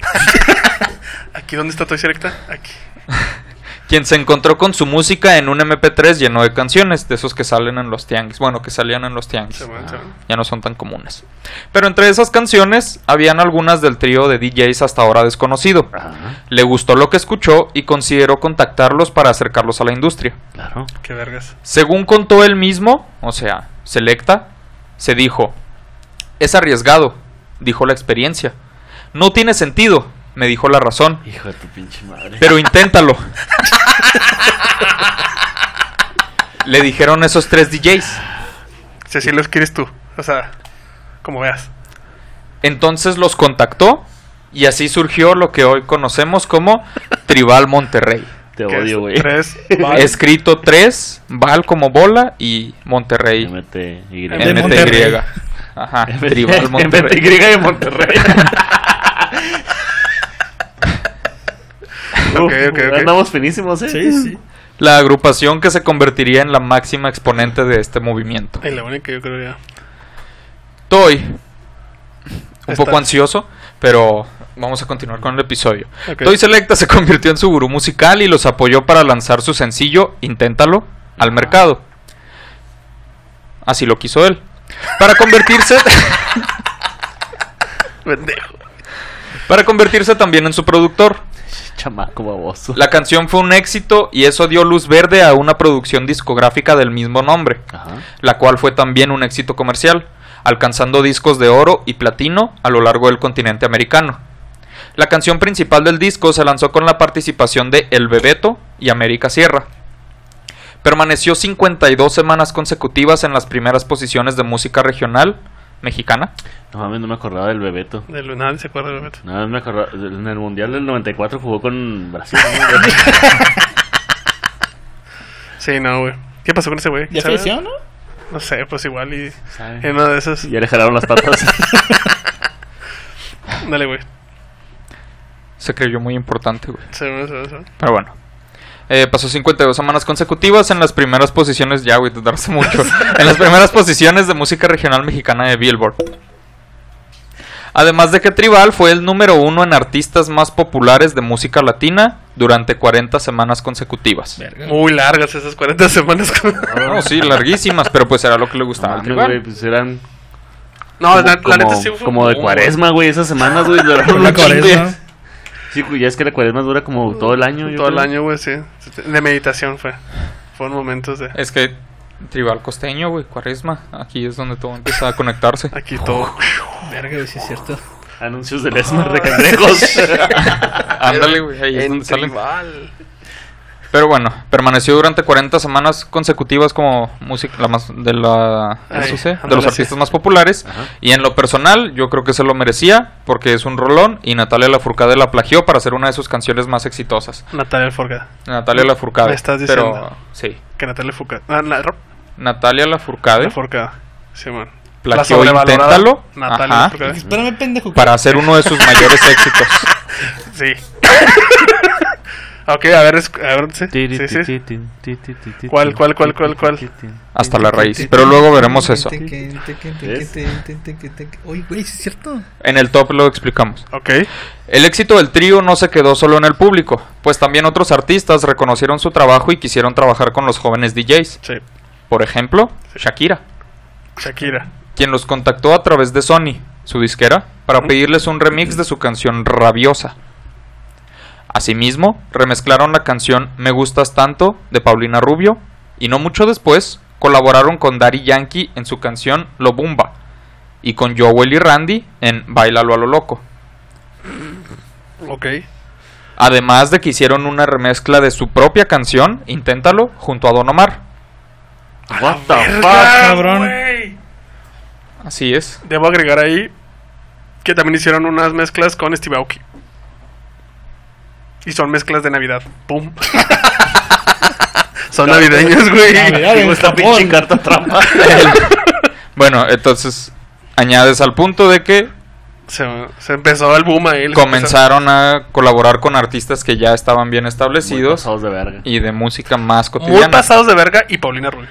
[SPEAKER 5] Aquí, ¿dónde está Toy Selecta? Aquí.
[SPEAKER 4] Quien se encontró con su música en un MP3 lleno de canciones, de esos que salen en los tianguis. Bueno, que salían en los tianguis.
[SPEAKER 5] Se van, se van.
[SPEAKER 4] Ya no son tan comunes. Pero entre esas canciones, habían algunas del trío de DJs hasta ahora desconocido.
[SPEAKER 3] Ajá,
[SPEAKER 4] Le gustó lo que escuchó y consideró contactarlos para acercarlos a la industria.
[SPEAKER 3] claro.
[SPEAKER 5] Qué vergas.
[SPEAKER 4] Según contó él mismo, o sea, Selecta, se dijo, es arriesgado, dijo la experiencia. No tiene sentido, me dijo la razón,
[SPEAKER 3] Hijo de tu pinche madre.
[SPEAKER 4] pero inténtalo. Le dijeron esos tres DJs.
[SPEAKER 5] Si así los quieres tú. O sea, como veas.
[SPEAKER 4] Entonces los contactó y así surgió lo que hoy conocemos como Tribal Monterrey.
[SPEAKER 3] Te odio, güey.
[SPEAKER 5] Tres.
[SPEAKER 4] Escrito 3, Val como bola y Monterrey.
[SPEAKER 3] MTY.
[SPEAKER 4] MTY. Ajá, Tribal Monterrey.
[SPEAKER 3] MTY de Monterrey.
[SPEAKER 5] Ok, ok, ok.
[SPEAKER 3] Andamos finísimos, ¿eh?
[SPEAKER 6] Sí, sí.
[SPEAKER 4] La agrupación que se convertiría en la máxima exponente de este movimiento.
[SPEAKER 5] Y la única yo creo ya.
[SPEAKER 4] Estoy un
[SPEAKER 5] Está.
[SPEAKER 4] poco ansioso, pero vamos a continuar con el episodio. Toy Selecta se convirtió en su gurú musical y los apoyó para lanzar su sencillo Inténtalo al mercado. Así lo quiso él. Para convertirse
[SPEAKER 5] Pendejo.
[SPEAKER 4] para convertirse también en su productor.
[SPEAKER 3] Chamaco baboso.
[SPEAKER 4] La canción fue un éxito y eso dio luz verde a una producción discográfica del mismo nombre,
[SPEAKER 3] Ajá.
[SPEAKER 4] la cual fue también un éxito comercial, alcanzando discos de oro y platino a lo largo del continente americano. La canción principal del disco se lanzó con la participación de El Bebeto y América Sierra. Permaneció 52 semanas consecutivas en las primeras posiciones de música regional mexicana.
[SPEAKER 3] No mames, no me acordaba del Bebeto.
[SPEAKER 5] De Lunal se acuerda de Bebeto.
[SPEAKER 3] Nada me acordaba. En el Mundial del 94 jugó con Brasil. ¿no?
[SPEAKER 5] Sí, no, güey. ¿Qué pasó con ese güey?
[SPEAKER 6] ¿Ya falleció, no?
[SPEAKER 5] No sé, pues igual y
[SPEAKER 3] ¿Sabe?
[SPEAKER 5] en una de esas.
[SPEAKER 3] Ya le jalaron las patas.
[SPEAKER 5] Dale, güey.
[SPEAKER 4] Se creyó muy importante, güey.
[SPEAKER 5] Se ve, se ve, se ve.
[SPEAKER 4] Pero bueno. Eh, pasó 52 semanas consecutivas en las primeras posiciones, ya güey, te tardaste mucho, en las primeras posiciones de música regional mexicana de Billboard. Además de que Tribal fue el número uno en artistas más populares de música latina durante 40 semanas consecutivas.
[SPEAKER 6] Verga.
[SPEAKER 5] Muy largas esas 40 semanas.
[SPEAKER 4] No, sí, larguísimas, pero pues era lo que le gustaba
[SPEAKER 3] No
[SPEAKER 4] al Tribal.
[SPEAKER 3] pues eran.
[SPEAKER 5] No,
[SPEAKER 3] como,
[SPEAKER 5] la, la
[SPEAKER 3] como-
[SPEAKER 5] neta sí fue.
[SPEAKER 3] como de cuaresma, güey. Esas semanas, güey. duraron
[SPEAKER 6] La
[SPEAKER 3] un chingo,
[SPEAKER 6] cuaresma.
[SPEAKER 3] Sí, güey, ya es que la cuaresma dura como todo el año. yo
[SPEAKER 5] Todo el
[SPEAKER 3] creo.
[SPEAKER 5] año, güey, sí. De meditación fue. Fueron momentos de.
[SPEAKER 4] Es que Tribal costeño, güey, cuaresma, aquí es donde todo empieza a conectarse.
[SPEAKER 5] Aquí todo.
[SPEAKER 6] Verga, güey, sí es cierto.
[SPEAKER 3] Anuncios del Esmar de cangrejos.
[SPEAKER 4] Ándale, güey, ahí es
[SPEAKER 5] En
[SPEAKER 4] donde salen.
[SPEAKER 5] tribal.
[SPEAKER 4] Pero bueno, permaneció durante 40 semanas consecutivas como música la más de la
[SPEAKER 5] Ay,
[SPEAKER 4] eso sé, de los
[SPEAKER 5] sí.
[SPEAKER 4] artistas más populares
[SPEAKER 3] Ajá.
[SPEAKER 4] y en lo personal yo creo que se lo merecía porque es un rolón y Natalia Lafourcade la plagió para hacer una de sus canciones más exitosas.
[SPEAKER 5] Natalia Forga.
[SPEAKER 4] Natalia Lafourcade.
[SPEAKER 5] Me estás
[SPEAKER 4] Pero
[SPEAKER 5] diciendo.
[SPEAKER 4] sí,
[SPEAKER 5] Que Natalia Fuca. Ah, na-
[SPEAKER 4] Natalia Lafourcade
[SPEAKER 5] Forga. Sí, man.
[SPEAKER 4] plagió
[SPEAKER 5] sobrevalorada
[SPEAKER 4] Inténtalo
[SPEAKER 5] Natalia
[SPEAKER 4] ajá,
[SPEAKER 5] Lafourcade.
[SPEAKER 6] Espérame, pendejo.
[SPEAKER 4] para hacer uno de sus mayores éxitos.
[SPEAKER 5] Sí. ok, a ver, a ver, sí. Sí, sí. ¿Cuál, cuál, cuál, cuál, cuál?
[SPEAKER 4] Hasta la raíz, pero luego veremos eso.
[SPEAKER 6] Oye, güey, es cierto.
[SPEAKER 4] En el top lo explicamos.
[SPEAKER 5] Ok.
[SPEAKER 4] El éxito del trío no se quedó solo en el público, pues también otros artistas reconocieron su trabajo y quisieron trabajar con los jóvenes DJs.
[SPEAKER 5] Sí.
[SPEAKER 4] Por ejemplo, Shakira,
[SPEAKER 5] Shakira.
[SPEAKER 4] quien los contactó a través de Sony, su disquera, para pedirles un remix de su canción Rabiosa. Asimismo, remezclaron la canción Me Gustas Tanto de Paulina Rubio y no mucho después colaboraron con Daddy Yankee en su canción Lo Bumba y con Joel y Randy en Bailalo a lo Loco.
[SPEAKER 5] Ok.
[SPEAKER 4] Además de que hicieron una remezcla de su propia canción, Inténtalo, junto a Don Omar.
[SPEAKER 3] What the fuck?
[SPEAKER 6] cabrón.
[SPEAKER 4] Así es.
[SPEAKER 5] Debo agregar ahí que también hicieron unas mezclas con Steve Aoki. Y son mezclas de Navidad. ¡Pum! son navideños, güey.
[SPEAKER 6] Navidad.
[SPEAKER 3] Digo, esta pinche carta trampa.
[SPEAKER 4] Bueno, entonces añades al punto de que
[SPEAKER 5] Se, se empezó el boom ahí.
[SPEAKER 4] comenzaron a colaborar con artistas que ya estaban bien
[SPEAKER 3] Muy
[SPEAKER 4] establecidos
[SPEAKER 3] pasados de verga.
[SPEAKER 4] y de música más
[SPEAKER 5] empezaron- Muy
[SPEAKER 4] cotidiana.
[SPEAKER 5] pasados de verga y Paulina Rubio.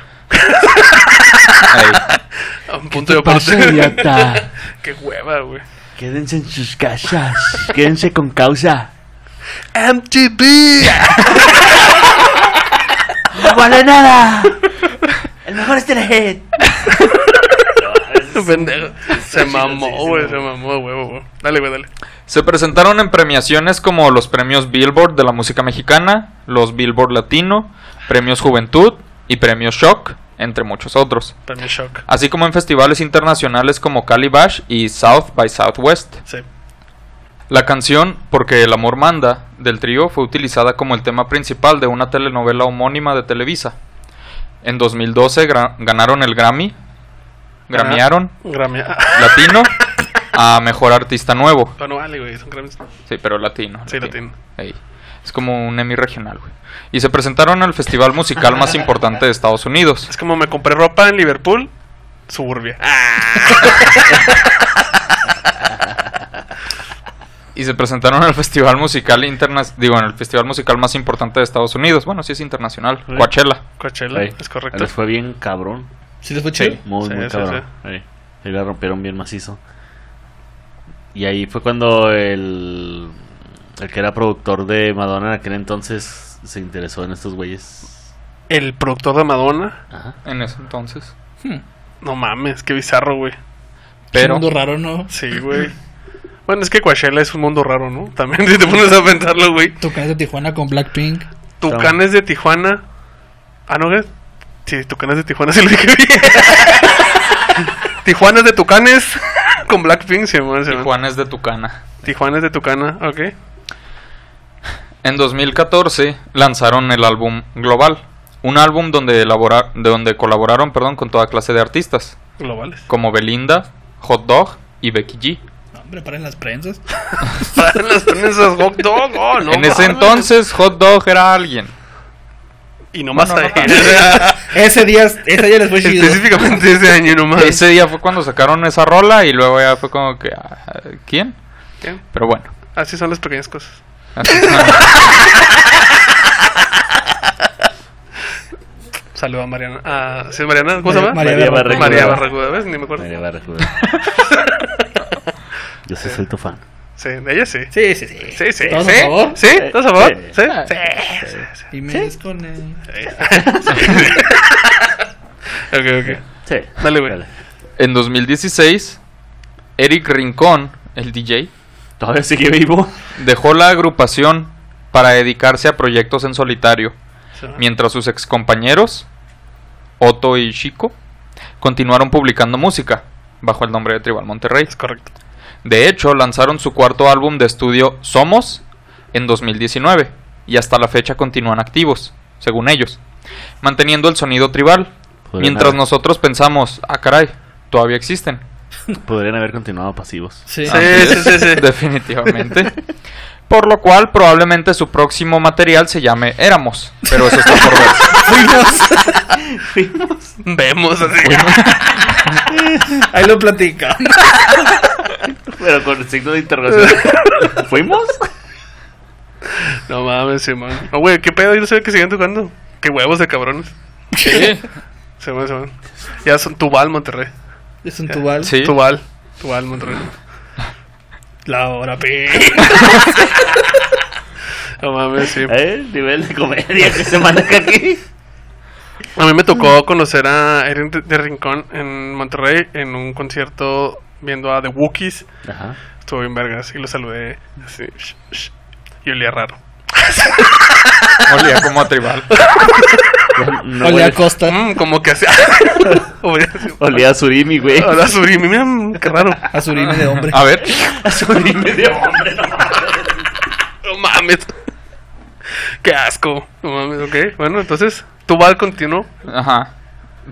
[SPEAKER 5] A un punto de
[SPEAKER 3] pasa,
[SPEAKER 5] aparte.
[SPEAKER 3] idiota?
[SPEAKER 5] Qué hueva, güey.
[SPEAKER 3] Quédense en sus casas. Quédense con causa.
[SPEAKER 5] MTV.
[SPEAKER 3] ¡No vale nada! El mejor es Telehit.
[SPEAKER 5] Pendejo. Se mamó, güey. Se mamó, huevo, güey. Dale, güey, dale.
[SPEAKER 4] Se presentaron en premiaciones como los premios Billboard de la música mexicana, los Billboard Latino, premios Juventud y premios Shock, entre muchos otros.
[SPEAKER 5] Mí, shock.
[SPEAKER 4] Así como en festivales internacionales como Calibash y South by Southwest.
[SPEAKER 5] Sí.
[SPEAKER 4] La canción Porque el amor manda del trío fue utilizada como el tema principal de una telenovela homónima de Televisa. En 2012 gra- ganaron el Grammy, Grammyaron
[SPEAKER 5] Grammy.
[SPEAKER 4] Latino a Mejor Artista Nuevo.
[SPEAKER 5] No, no vale, güey, son Grammys.
[SPEAKER 4] Sí, pero latino.
[SPEAKER 5] Sí, latino.
[SPEAKER 4] Ey. Es como un Emmy regional, güey. Y se presentaron en el festival musical más importante de Estados Unidos.
[SPEAKER 5] Es como me compré ropa en Liverpool, Suburbia.
[SPEAKER 4] Y se presentaron en el festival musical interna digo, en el festival musical más importante de Estados Unidos. Bueno, sí es internacional,
[SPEAKER 3] Sí.
[SPEAKER 4] Coachella.
[SPEAKER 5] Coachella, es correcto.
[SPEAKER 3] Les fue bien cabrón.
[SPEAKER 6] ¿Sí les fue chido?
[SPEAKER 3] Muy,
[SPEAKER 5] Sí,
[SPEAKER 3] muy
[SPEAKER 5] sí,
[SPEAKER 3] cabrón. Ahí. Ahí la rompieron bien macizo. Y ahí fue cuando el, el que era productor de Madonna en aquel entonces se interesó en estos güeyes.
[SPEAKER 5] El productor de Madonna.
[SPEAKER 3] Ajá.
[SPEAKER 4] En ese entonces.
[SPEAKER 5] No mames, qué bizarro, güey.
[SPEAKER 4] Pero
[SPEAKER 6] Un mundo raro, ¿no?
[SPEAKER 5] Sí, güey. Bueno, es que Coachella es un mundo raro, ¿no? También si te pones a pensarlo, güey.
[SPEAKER 6] Tucanes de Tijuana con Blackpink.
[SPEAKER 5] Tucanes de Tijuana. Ah, ¿no, güey? Sí, Tucanes de Tijuana, sí lo dije bien. Tijuanas de Tucanes con Blackpink, se llama.
[SPEAKER 4] Juan es de Tucana.
[SPEAKER 5] Tijuanas de Tucana, ok.
[SPEAKER 4] En 2014 lanzaron el álbum Global, un álbum donde, elabora- de donde colaboraron perdón, con toda clase de artistas,
[SPEAKER 5] Globales.
[SPEAKER 4] como Belinda, Hot Dog y Becky G.
[SPEAKER 6] No, hombre, paren las prensas.
[SPEAKER 5] Para las prensas hot dog, oh, no
[SPEAKER 4] en ese
[SPEAKER 5] mames.
[SPEAKER 4] entonces Hot Dog era alguien.
[SPEAKER 5] Y nomás
[SPEAKER 4] Bueno, no
[SPEAKER 5] ahí.
[SPEAKER 6] Ese día, ese día les fue chido.
[SPEAKER 5] Específicamente ese año nomás.
[SPEAKER 4] Ese día fue cuando sacaron esa rola y luego ya fue como que... ah, ¿Quién?
[SPEAKER 5] ¿Quién?
[SPEAKER 4] Pero bueno.
[SPEAKER 5] Así son las pequeñas cosas.
[SPEAKER 4] así-
[SPEAKER 5] Saluda a Mariana. Ah, ¿Sí es Mariana? ¿Cómo se llama?
[SPEAKER 6] María
[SPEAKER 3] María
[SPEAKER 6] Barracuda.
[SPEAKER 5] María
[SPEAKER 3] Barracuda.
[SPEAKER 5] Barracuda, ¿ves? Ni me acuerdo.
[SPEAKER 3] María Barracuda. Yo sí soy tu fan.
[SPEAKER 5] Sí, de ella sí.
[SPEAKER 6] Sí, sí, sí.
[SPEAKER 5] Sí, sí.
[SPEAKER 6] ¿Todos
[SPEAKER 5] ¿Sí?
[SPEAKER 6] a favor?
[SPEAKER 5] ¿Sí? ¿Todos a favor?
[SPEAKER 3] Sí.
[SPEAKER 5] ¿Sí? Sí. sí, sí.
[SPEAKER 6] Y me desconecto.
[SPEAKER 5] Ok, ok.
[SPEAKER 3] Sí.
[SPEAKER 5] Dale, güey.
[SPEAKER 4] En 2016, Eric Rincón, el DJ,
[SPEAKER 3] Todavía sigue vivo.
[SPEAKER 4] dejó la agrupación para dedicarse a proyectos en solitario, mientras sus excompañeros, Otto y Chico, continuaron publicando música bajo el nombre de Tribal Monterrey.
[SPEAKER 5] Es correcto.
[SPEAKER 4] De hecho, lanzaron su cuarto álbum de estudio Somos en 2019 y hasta la fecha continúan activos, según ellos, manteniendo el sonido tribal.
[SPEAKER 3] Podrían
[SPEAKER 4] Mientras
[SPEAKER 3] haber-
[SPEAKER 4] nosotros pensamos, ah caray, todavía existen.
[SPEAKER 3] Podrían haber continuado pasivos.
[SPEAKER 6] Sí.
[SPEAKER 5] Sí, sí, sí, sí.
[SPEAKER 4] Definitivamente. Por lo cual, probablemente su próximo material se llame Éramos. Pero eso está por ver.
[SPEAKER 5] Vemos así.
[SPEAKER 6] Ahí lo platican.
[SPEAKER 3] Pero con el signo de interrogación. ¿Fuimos?
[SPEAKER 5] No mames, Simón. No, güey, ¿qué pedo? Yo no sé que siguen tocando. Qué huevos de cabrones.
[SPEAKER 4] Sí,
[SPEAKER 5] Simón, Simón. Ya son Tubal, Monterrey.
[SPEAKER 6] Es un tubal.
[SPEAKER 4] sí.
[SPEAKER 5] Tubal. Tubal, Monterrey.
[SPEAKER 6] La hora pi.
[SPEAKER 5] No mames, sí.
[SPEAKER 3] ¿Eh? El nivel de comedia que se maneja aquí.
[SPEAKER 5] A mí me tocó conocer a Erin de Rincón en Monterrey en un concierto viendo a The Wookiees.
[SPEAKER 3] Ajá.
[SPEAKER 5] Estuvo bien vergas y lo saludé así. sh- sh, y olía raro.
[SPEAKER 4] Olía como a tribal.
[SPEAKER 3] No
[SPEAKER 6] Olea
[SPEAKER 3] huele-
[SPEAKER 6] Costa.
[SPEAKER 5] Mm, como que así. olía.
[SPEAKER 3] Olía a surimi, güey.
[SPEAKER 5] Ahora surimi, mira, qué raro.
[SPEAKER 6] Azurine de hombre.
[SPEAKER 4] A ver,
[SPEAKER 3] A surimi de hombre, no.
[SPEAKER 5] Mames. Qué asco. No mames, ok. Bueno, entonces, Tubal continuó.
[SPEAKER 4] ajá.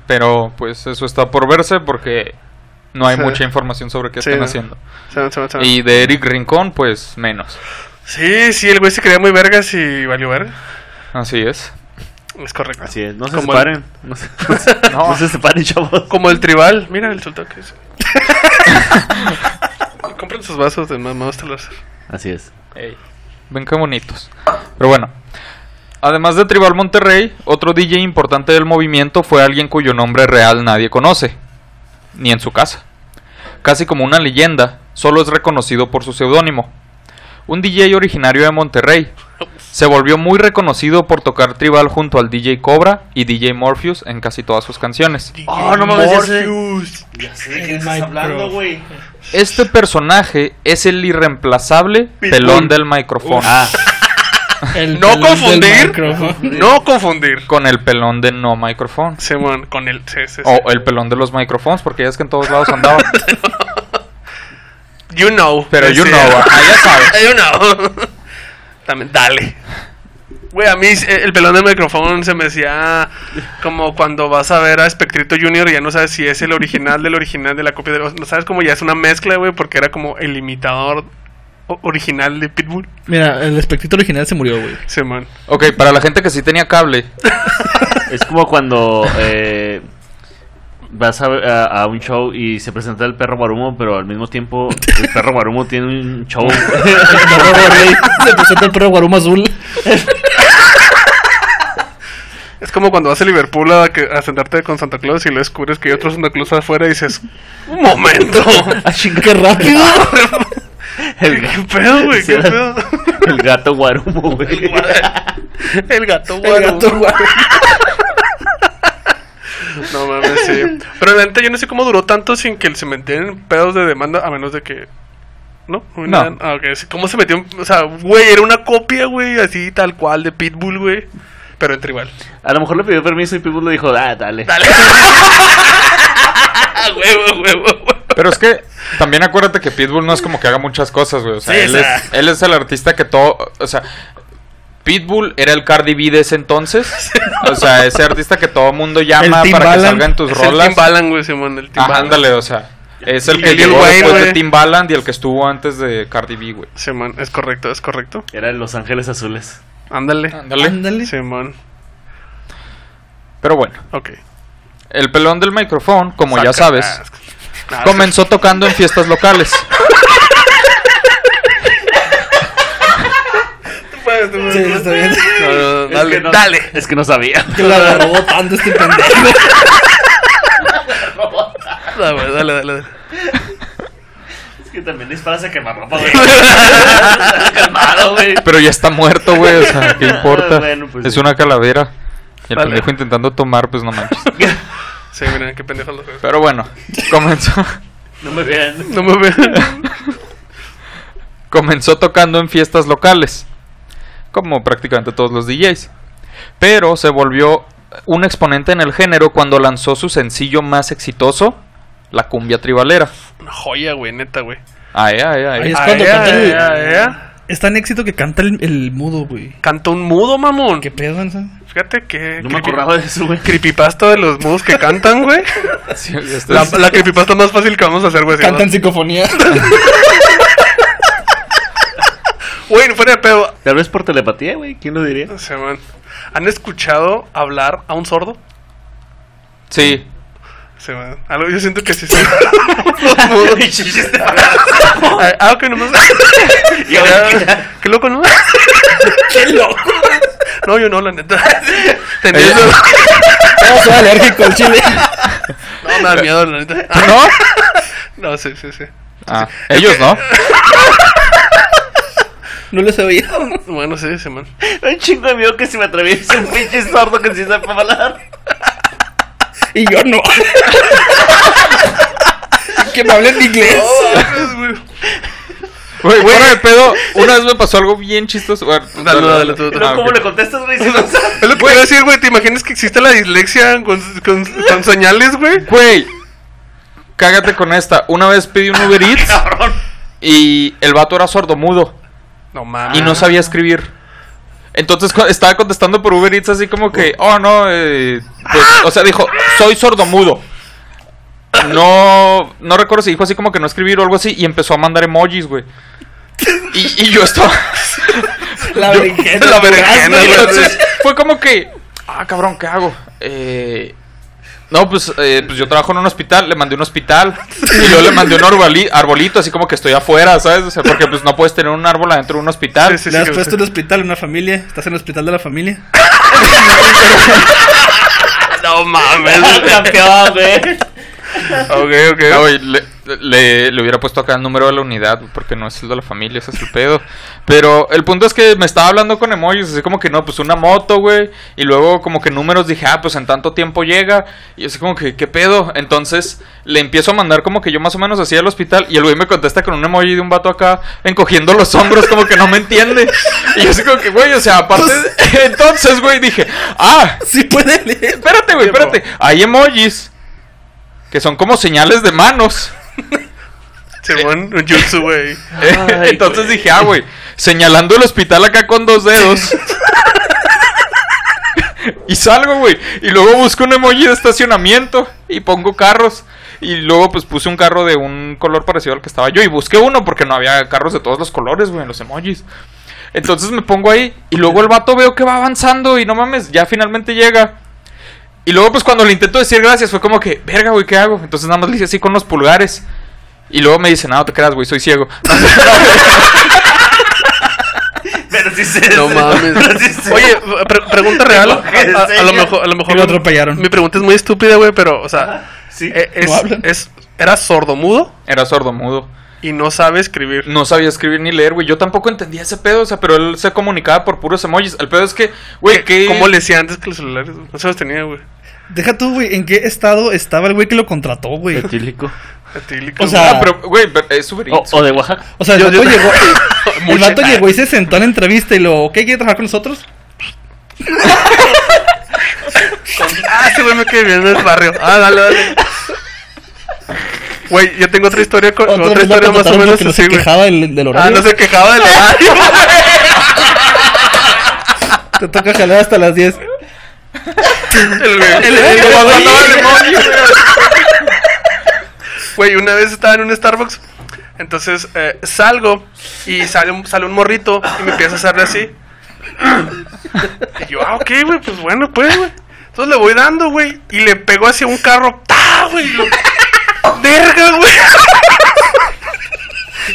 [SPEAKER 4] Pero pues eso está por verse porque no hay
[SPEAKER 5] Sí.
[SPEAKER 4] mucha información sobre qué
[SPEAKER 5] Sí,
[SPEAKER 4] están
[SPEAKER 5] no.
[SPEAKER 4] haciendo. Y de Eric Rincón, pues menos.
[SPEAKER 5] Sí, sí, el güey se creía muy vergas y valió verga.
[SPEAKER 4] Así es.
[SPEAKER 5] Es correcto.
[SPEAKER 3] Así es, no se
[SPEAKER 5] Como
[SPEAKER 3] separen. No se,
[SPEAKER 4] No.
[SPEAKER 3] no se separen, chavos.
[SPEAKER 5] Como el tribal. Mira el sultán que es. Compren sus vasos de más más láser.
[SPEAKER 3] Así es.
[SPEAKER 4] Ey, ven qué bonitos. Pero bueno, además de Tribal Monterrey, otro DJ importante del movimiento fue alguien cuyo nombre real nadie conoce, ni en su casa. Casi como una leyenda, solo es reconocido por su seudónimo. Un DJ originario de Monterrey. Se volvió muy reconocido por tocar tribal junto al DJ Cobra y DJ Morpheus en casi todas sus canciones.
[SPEAKER 3] Oh, no mames, ya sé.
[SPEAKER 5] Morpheus.
[SPEAKER 3] Ya sé de quién estás hablando, güey.
[SPEAKER 4] Este personaje es el irreemplazable pelón del micrófono.
[SPEAKER 3] Ah,
[SPEAKER 6] El
[SPEAKER 5] No confundir. No confundir.
[SPEAKER 4] Con el pelón de no micrófono.
[SPEAKER 5] Simón, con el. Sí, sí, sí.
[SPEAKER 4] O el pelón de los micrófonos, porque ya es que en todos lados andaba.
[SPEAKER 5] You know.
[SPEAKER 4] Pero you
[SPEAKER 5] Sí.
[SPEAKER 4] know, ya sabes.
[SPEAKER 5] you know. También, dale. Güey, a mí eh, el pelón del micrófono se me decía como cuando vas a ver a Spectrito Junior y ya no sabes si es el original del original de la copia de los... No sabes como ya es una mezcla, güey, porque era como el imitador original de Pitbull.
[SPEAKER 6] Mira, el espectrito original se murió, güey.
[SPEAKER 5] Sí, man.
[SPEAKER 4] Ok, para la gente que sí tenía cable.
[SPEAKER 3] Es como cuando eh, vas a, a- a un show y se presenta el perro Guarumo, pero al mismo tiempo el perro Guarumo tiene un show.
[SPEAKER 6] Se presenta el perro guaruma azul.
[SPEAKER 5] Es como cuando vas a Liverpool a, que- a sentarte con Santa Claus y lo descubres que hay otro Santa Claus afuera y dices, un momento.
[SPEAKER 6] Ah, chinga, qué rápido.
[SPEAKER 3] El,
[SPEAKER 5] ¿Qué pedo, güey? ¿Qué pedo?
[SPEAKER 3] el gato Guarumo, güey.
[SPEAKER 5] El gato,
[SPEAKER 6] El
[SPEAKER 5] güey.
[SPEAKER 6] gato guaruma.
[SPEAKER 5] No mames, sí. Pero la neta yo no sé cómo duró tanto sin que se metieran pedos de demanda, a menos de que. ¿No?
[SPEAKER 4] No.
[SPEAKER 5] Ah, ok. sí, ¿Cómo se metió? en- O sea, güey, era una copia, güey, así tal cual de Pitbull, güey. Pero en tribal.
[SPEAKER 3] A lo mejor le pidió permiso y Pitbull le dijo, ah, dale.
[SPEAKER 5] Dale. huevo, huevo, huevo.
[SPEAKER 4] Pero es que también acuérdate que Pitbull no es como que haga muchas cosas, güey. O sea,
[SPEAKER 5] Sí,
[SPEAKER 4] él,
[SPEAKER 5] o sea.
[SPEAKER 4] es, él es el artista que todo. O sea, Pitbull era el Cardi B de ese entonces. O sea, ese artista que todo mundo llama
[SPEAKER 6] El
[SPEAKER 4] para que
[SPEAKER 6] Timbaland.
[SPEAKER 4] salga en tus
[SPEAKER 5] Es el
[SPEAKER 4] rolas.
[SPEAKER 5] Timbaland, güey, Simón, el Timbaland.
[SPEAKER 4] ándale, o sea. Es el que
[SPEAKER 5] el
[SPEAKER 4] llegó
[SPEAKER 5] Wayne,
[SPEAKER 4] después de
[SPEAKER 5] güey.
[SPEAKER 4] Timbaland y el que estuvo antes de Cardi B, güey.
[SPEAKER 5] Simón, es correcto, es correcto.
[SPEAKER 3] Era en Los Ángeles Azules.
[SPEAKER 5] Ándale.
[SPEAKER 4] Ándale.
[SPEAKER 6] Ándale.
[SPEAKER 5] Simón,
[SPEAKER 4] Pero bueno,
[SPEAKER 5] ok.
[SPEAKER 4] el pelón del micrófono, como ya sabes,
[SPEAKER 5] Ah,
[SPEAKER 4] comenzó tocando en fiestas locales.
[SPEAKER 6] Sí, está bien.
[SPEAKER 5] no, no,
[SPEAKER 3] Es
[SPEAKER 5] dale,
[SPEAKER 3] que no-
[SPEAKER 5] dale.
[SPEAKER 3] Es que no sabía.
[SPEAKER 6] Que la agarró botando este pendejo.
[SPEAKER 5] Dale, dale, dale. dale.
[SPEAKER 3] Es que también disparas a quemarropa, güey. Calmado, güey.
[SPEAKER 4] Pero ya está muerto, güey. O sea, ¿qué importa?
[SPEAKER 3] Bueno, pues
[SPEAKER 4] es
[SPEAKER 3] sí.
[SPEAKER 4] una calavera. Y el
[SPEAKER 5] Vale.
[SPEAKER 4] pendejo intentando tomar, pues no manches.
[SPEAKER 5] Sí, miren, qué pendejo los
[SPEAKER 4] Pero bueno, comenzó,
[SPEAKER 3] No me vean.
[SPEAKER 5] No me vean.
[SPEAKER 4] comenzó tocando en fiestas locales. Como prácticamente todos los DJs. Pero se volvió un exponente en el género cuando lanzó su sencillo más exitoso, la cumbia tribalera.
[SPEAKER 5] Una joya, güey, neta, güey.
[SPEAKER 4] Ay, ay, ay.
[SPEAKER 6] Ahí es cuando canta el...
[SPEAKER 5] ea, ea.
[SPEAKER 6] Es tan éxito que canta el, el mudo, güey.
[SPEAKER 5] Canta un mudo, mamón.
[SPEAKER 6] ¿Qué pedo, Anza?
[SPEAKER 5] Fíjate que.
[SPEAKER 3] No me acordaba de eso, güey.
[SPEAKER 5] Creepypasta de los mudos que cantan, güey.
[SPEAKER 4] Sí,
[SPEAKER 5] La, la creepypasta más fácil que vamos a hacer, güey. se
[SPEAKER 6] Canta en
[SPEAKER 5] llama-
[SPEAKER 6] psicofonía.
[SPEAKER 5] Güey, no fuera de pedo.
[SPEAKER 3] Tal vez por telepatía, güey. ¿Quién lo diría?
[SPEAKER 5] Se man. ¿Han escuchado hablar a un sordo?
[SPEAKER 4] Sí.
[SPEAKER 5] Se man. Algo, yo siento que sí son los mudos. Ah, ok, nomás. Qué loco, ¿no?
[SPEAKER 6] ¡Qué loco!
[SPEAKER 5] No, yo no, la neta. Tenía eso.
[SPEAKER 6] No, soy alérgico al chile.
[SPEAKER 5] No, me da miedo, la neta.
[SPEAKER 4] ¿Tú no?
[SPEAKER 5] No, sí, sí, sí.
[SPEAKER 4] Ah, ellos no.
[SPEAKER 6] No les oía.
[SPEAKER 5] Bueno, sí, sí, man.
[SPEAKER 3] Un chingo de miedo que si me atraviesa un pinche sordo que sí sepa hablar.
[SPEAKER 6] Y yo no. que me hablen inglés.
[SPEAKER 4] Güey, fuera de pedo, una vez me pasó algo bien chistoso. Bueno,
[SPEAKER 5] Dale, dale,
[SPEAKER 4] Ah,
[SPEAKER 3] ¿cómo le contestas, güey? Si no sabes.
[SPEAKER 5] Es lo que iba a decir, güey. ¿Te imaginas que existe la dislexia con, con, con señales, güey?
[SPEAKER 4] Güey, cágate con esta. Una vez pedí un Uber Eats y el vato era sordomudo
[SPEAKER 5] No mames.
[SPEAKER 4] y no sabía escribir. Entonces estaba contestando por Uber Eats así como que, oh no, eh, pues, o sea, dijo, soy sordomudo. No, no recuerdo si dijo así como que no escribir o algo así y empezó a mandar emojis, güey. Y, y yo estaba...
[SPEAKER 6] La berenjena.
[SPEAKER 5] La berenjena,
[SPEAKER 4] entonces fue como que, ah, cabrón, ¿qué hago? Eh, no, pues, eh, pues yo trabajo en un hospital, le mandé un hospital y luego le mandé un arboli- arbolito, así como que estoy afuera, ¿sabes? O sea, porque pues no puedes tener un árbol adentro de un hospital.
[SPEAKER 5] Sí, sí,
[SPEAKER 6] Le has
[SPEAKER 5] que-
[SPEAKER 6] puesto un hospital, una familia. Estás en el hospital de la familia.
[SPEAKER 5] No mames.
[SPEAKER 3] Campeón, güey.
[SPEAKER 5] ok, ok.
[SPEAKER 4] No, le, le- le hubiera puesto acá el número de la unidad, porque no es el de la familia, ese es el pedo. Pero el punto es que me estaba hablando con emojis, así como que no, pues una moto, güey. Y luego como que números dije, ah, pues en tanto tiempo llega. Y así como que, ¿qué pedo? Entonces le empiezo a mandar como que yo más o menos hacía el hospital. Y el güey me contesta con un emoji de un vato acá, encogiendo los hombros, como que no me entiende. Y yo así como que, güey, o sea, aparte... entonces, güey, dije, ah,
[SPEAKER 6] Sí puede leer.
[SPEAKER 4] espérate, güey, espérate. Hay emojis que son como señales de manos.
[SPEAKER 5] Simón, un jutsu, güey.
[SPEAKER 4] Entonces dije, ah, güey, señalando el hospital acá con dos dedos. Y salgo, güey. Y luego busco un emoji de estacionamiento y pongo carros. Y luego pues puse un carro de un color parecido al que estaba yo. Y busqué uno porque no había carros de todos los colores, güey, en los emojis. Entonces me pongo ahí y luego el vato veo que va avanzando y no mames, ya finalmente llega. Y luego pues cuando le intento decir gracias fue como que, verga, güey, ¿qué hago? Entonces nada más le hice así con los pulgares. Y luego me dice, no, no te creas, güey, soy ciego.
[SPEAKER 3] Pero sí se.
[SPEAKER 5] No mames.
[SPEAKER 3] Pero sí se-
[SPEAKER 5] Oye, pre- pregunta real. A,
[SPEAKER 3] ¿En
[SPEAKER 5] a- a lo mejor, a lo mejor
[SPEAKER 6] lo atropellaron.
[SPEAKER 5] Mi pregunta es muy estúpida, güey, pero, o sea,
[SPEAKER 3] Sí.
[SPEAKER 5] eh, es,
[SPEAKER 6] No hablan.
[SPEAKER 5] es- era sordomudo
[SPEAKER 4] Era sordomudo.
[SPEAKER 5] Y no sabe escribir.
[SPEAKER 4] No sabía escribir ni leer, güey. Yo tampoco entendía ese pedo, o sea, pero él se comunicaba por puros emojis. El pedo es que, güey, que...
[SPEAKER 5] ¿Cómo le decía antes que los celulares? No se los tenía, güey.
[SPEAKER 6] Deja tú, güey, ¿en qué estado estaba el güey que lo contrató, güey?
[SPEAKER 3] Etílico.
[SPEAKER 5] Etílico,
[SPEAKER 6] O sea,
[SPEAKER 4] Ah, pero, güey, pero es Uber
[SPEAKER 3] O,
[SPEAKER 4] Eats,
[SPEAKER 3] o de Oaxaca.
[SPEAKER 6] O sea, el vato
[SPEAKER 5] yo-
[SPEAKER 6] llegó. el vato llegó y se sentó en la entrevista y lo, ¿qué quiere trabajar con nosotros?
[SPEAKER 5] Ah, ese güey me quedé bien en el barrio. Ah, dale, dale. Güey, yo tengo otra historia, con, otra historia más o menos
[SPEAKER 6] porque no
[SPEAKER 5] así,
[SPEAKER 6] se quejaba del, del
[SPEAKER 5] Ah,
[SPEAKER 6] horario.
[SPEAKER 5] no se quejaba del horario.
[SPEAKER 6] Te toca jalar hasta las 10.
[SPEAKER 5] El. El, el- el-
[SPEAKER 4] güey.
[SPEAKER 5] Una vez estaba en un Starbucks. Entonces eh, salgo y sale un, sale un morrito y me empieza a hacerle así. Y yo, ah, ok, güey, pues bueno, pues, güey. Entonces le voy dando, güey, y le pego hacia un carro. ¡Ta, güey! ¡Verga, güey!